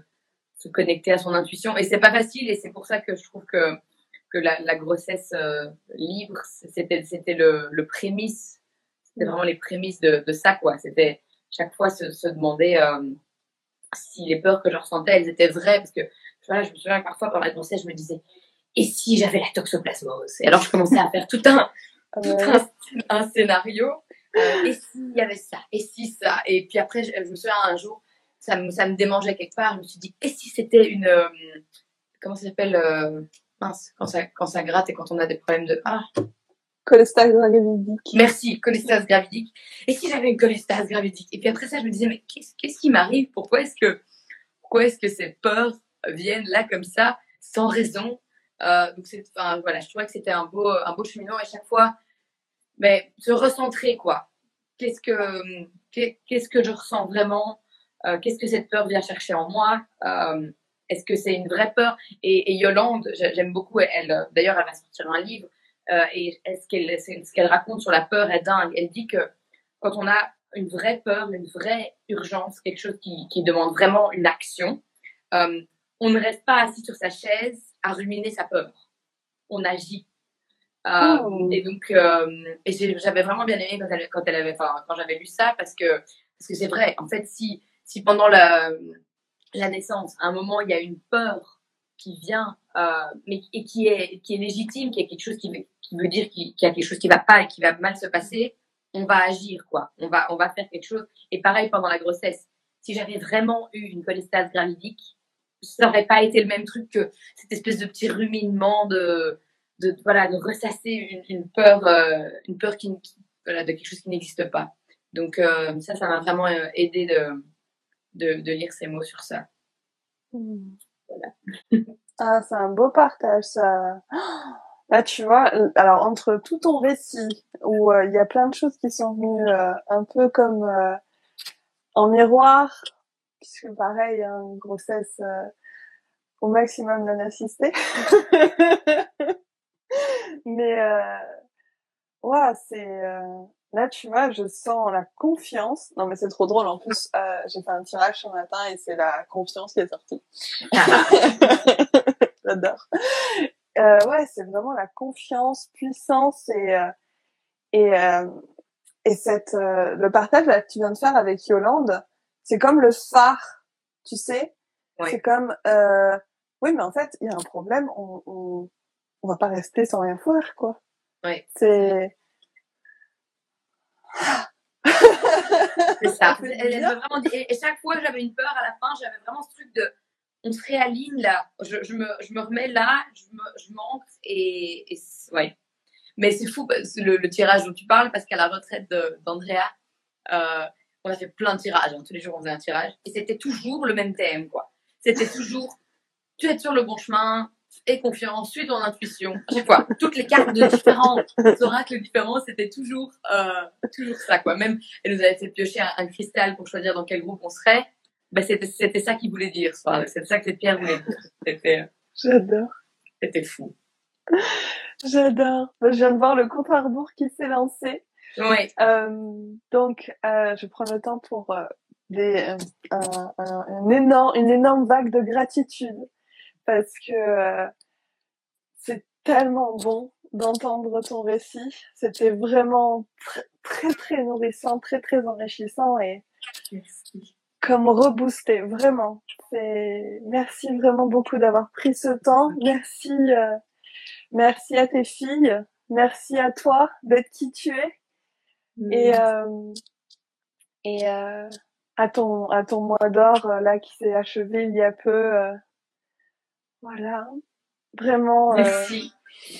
se connecter à son intuition. Et c'est pas facile. Et c'est pour ça que je trouve que que la, la grossesse euh, libre, c'était c'était le, le prémisse. C'était vraiment les prémices de, de ça quoi. C'était chaque fois se, se demander euh, si les peurs que je ressentais, elles étaient vraies parce que je me souviens que parfois pendant la grossesse, je me disais, et si j'avais la toxoplasmose? Et alors je commençais à faire tout un, tout un, scénario. Euh, et s'il y avait ça? Et si ça? Et puis après, je, me souviens un jour, ça me, ça me démangeait quelque part. Je me suis dit, et si c'était une. Euh, comment ça s'appelle euh, Mince, quand ça, quand ça gratte et quand on a des problèmes de. Ah Cholestase gravidique. Merci, cholestase gravidique. Et si j'avais une cholestase gravidique? Et puis après ça, je me disais, mais qu'est-ce, qu'est-ce qui m'arrive? Pourquoi est-ce que, pourquoi est-ce que ces peurs viennent là comme ça, sans raison. Euh, donc c'est, enfin voilà, je trouvais que c'était un beau, un beau cheminement et chaque fois, mais se recentrer quoi. Qu'est-ce que, qu'est-ce que je ressens vraiment? Euh, Qu'est-ce que cette peur vient chercher en moi? Euh, Est-ce que c'est une vraie peur? Et, Yolande, j'aime beaucoup elle. D'ailleurs, elle va sortir un livre et ce qu'elle, ce qu'elle raconte sur la peur est dingue. Elle dit que quand on a une vraie peur, une vraie urgence, quelque chose qui, qui demande vraiment une action, on ne reste pas assis sur sa chaise à ruminer sa peur. On agit. Euh, oh. Et donc, euh, et j'avais vraiment bien aimé quand elle, quand elle avait, enfin, quand j'avais lu ça parce que parce que c'est vrai. En fait, si si pendant la la naissance, à un moment, il y a une peur qui vient, euh, mais et qui est qui est légitime, qui est quelque chose qui veut, qui veut dire qu'il y a quelque chose qui va pas et qui va mal se passer, on va agir quoi. On va on va faire quelque chose. Et pareil pendant la grossesse. Si j'avais vraiment eu une cholestase gravidique, ça n'aurait pas été le même truc que cette espèce de petit ruminement de, de voilà, de ressasser une, peur, euh, une peur qui, de quelque chose qui n'existe pas. Donc euh, ça, ça m'a vraiment euh, aidé de, de, lire ces mots sur ça. Ah, c'est un beau partage, ça. Là, tu vois, alors entre tout ton récit, où il y a plein de choses qui sont venues un peu comme en miroir, puisque pareil, hein, une grossesse euh, au maximum non assistée. Mais euh, ouais, c'est euh, là, tu vois, je sens la confiance. Non, mais c'est trop drôle. En plus, euh, j'ai fait un tirage ce matin et c'est la confiance qui est sortie. J'adore. Euh, ouais, c'est vraiment la confiance, puissance et et et cette le partage là, que tu viens de faire avec Yolande c'est comme le phare, tu sais? C'est comme, euh, oui, mais en fait, il y a un problème, on, on, on va pas rester sans rien faire, quoi. Oui. C'est... C'est ça. Vraiment et, chaque fois que j'avais une peur, à la fin, j'avais vraiment ce truc de on se réaligne là. Je, je, me, je me remets là, je me, je m'ancre et, et ouais. Mais c'est fou le, le, tirage dont tu parles parce qu'à la retraite d'Andrea, euh, on a fait plein de tirages. Hein. Tous les jours, on faisait un tirage et c'était toujours le même thème, quoi. C'était toujours tu es sur le bon chemin, et confiance, suis ton intuition. À chaque fois, toutes les cartes de différents oracles différents, c'était toujours, euh, toujours ça, quoi. Même, elle nous avait fait piocher un, un, cristal pour choisir dans quel groupe on serait. Ben, c'était, ça qu'il voulait dire, C'était ça que les pierres voulaient dire. C'était, J'adore. C'était fou. J'adore. Je viens de voir le compte à rebours qui s'est lancé. Oui. Euh, donc, euh, je prends le temps pour euh, des, énorme, une énorme vague de gratitude parce que c'est tellement bon d'entendre ton récit. C'était vraiment très, très, très nourrissant, très, très enrichissant et Merci. comme reboosté, vraiment. Merci vraiment beaucoup d'avoir pris ce temps. Merci, euh, merci à tes filles. Merci à toi d'être qui tu es. Et euh, et euh, à ton à ton mois d'or euh, là qui s'est achevé il y a peu. Euh, voilà, vraiment. Merci.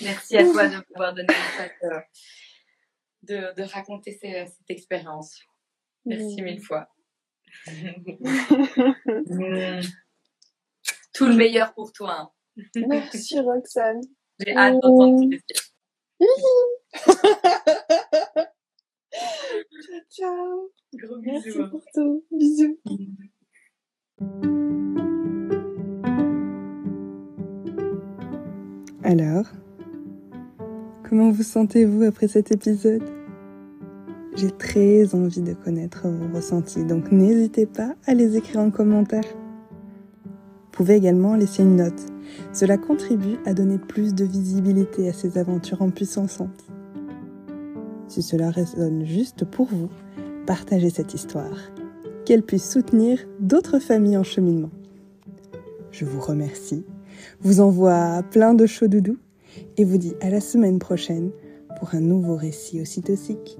Merci à toi de pouvoir donner cette, de, de raconter ces, cette expérience. Merci mmh. mille fois. mmh. Tout le meilleur pour toi. Merci Roxane. J'ai hâte d'entendre tes Ciao, ciao. Gros Merci bisous. pour tout. Bisous. Alors, comment vous sentez-vous après cet épisode? J'ai très envie de connaître vos ressentis, donc n'hésitez pas à les écrire en commentaire. Vous pouvez également laisser une note. Cela contribue à donner plus de visibilité à ces aventures en puissance. Si cela résonne juste pour vous, partagez cette histoire, qu'elle puisse soutenir d'autres familles en cheminement. Je vous remercie, vous envoie plein de chaud doudou et vous dis à la semaine prochaine pour un nouveau récit aussi toxique.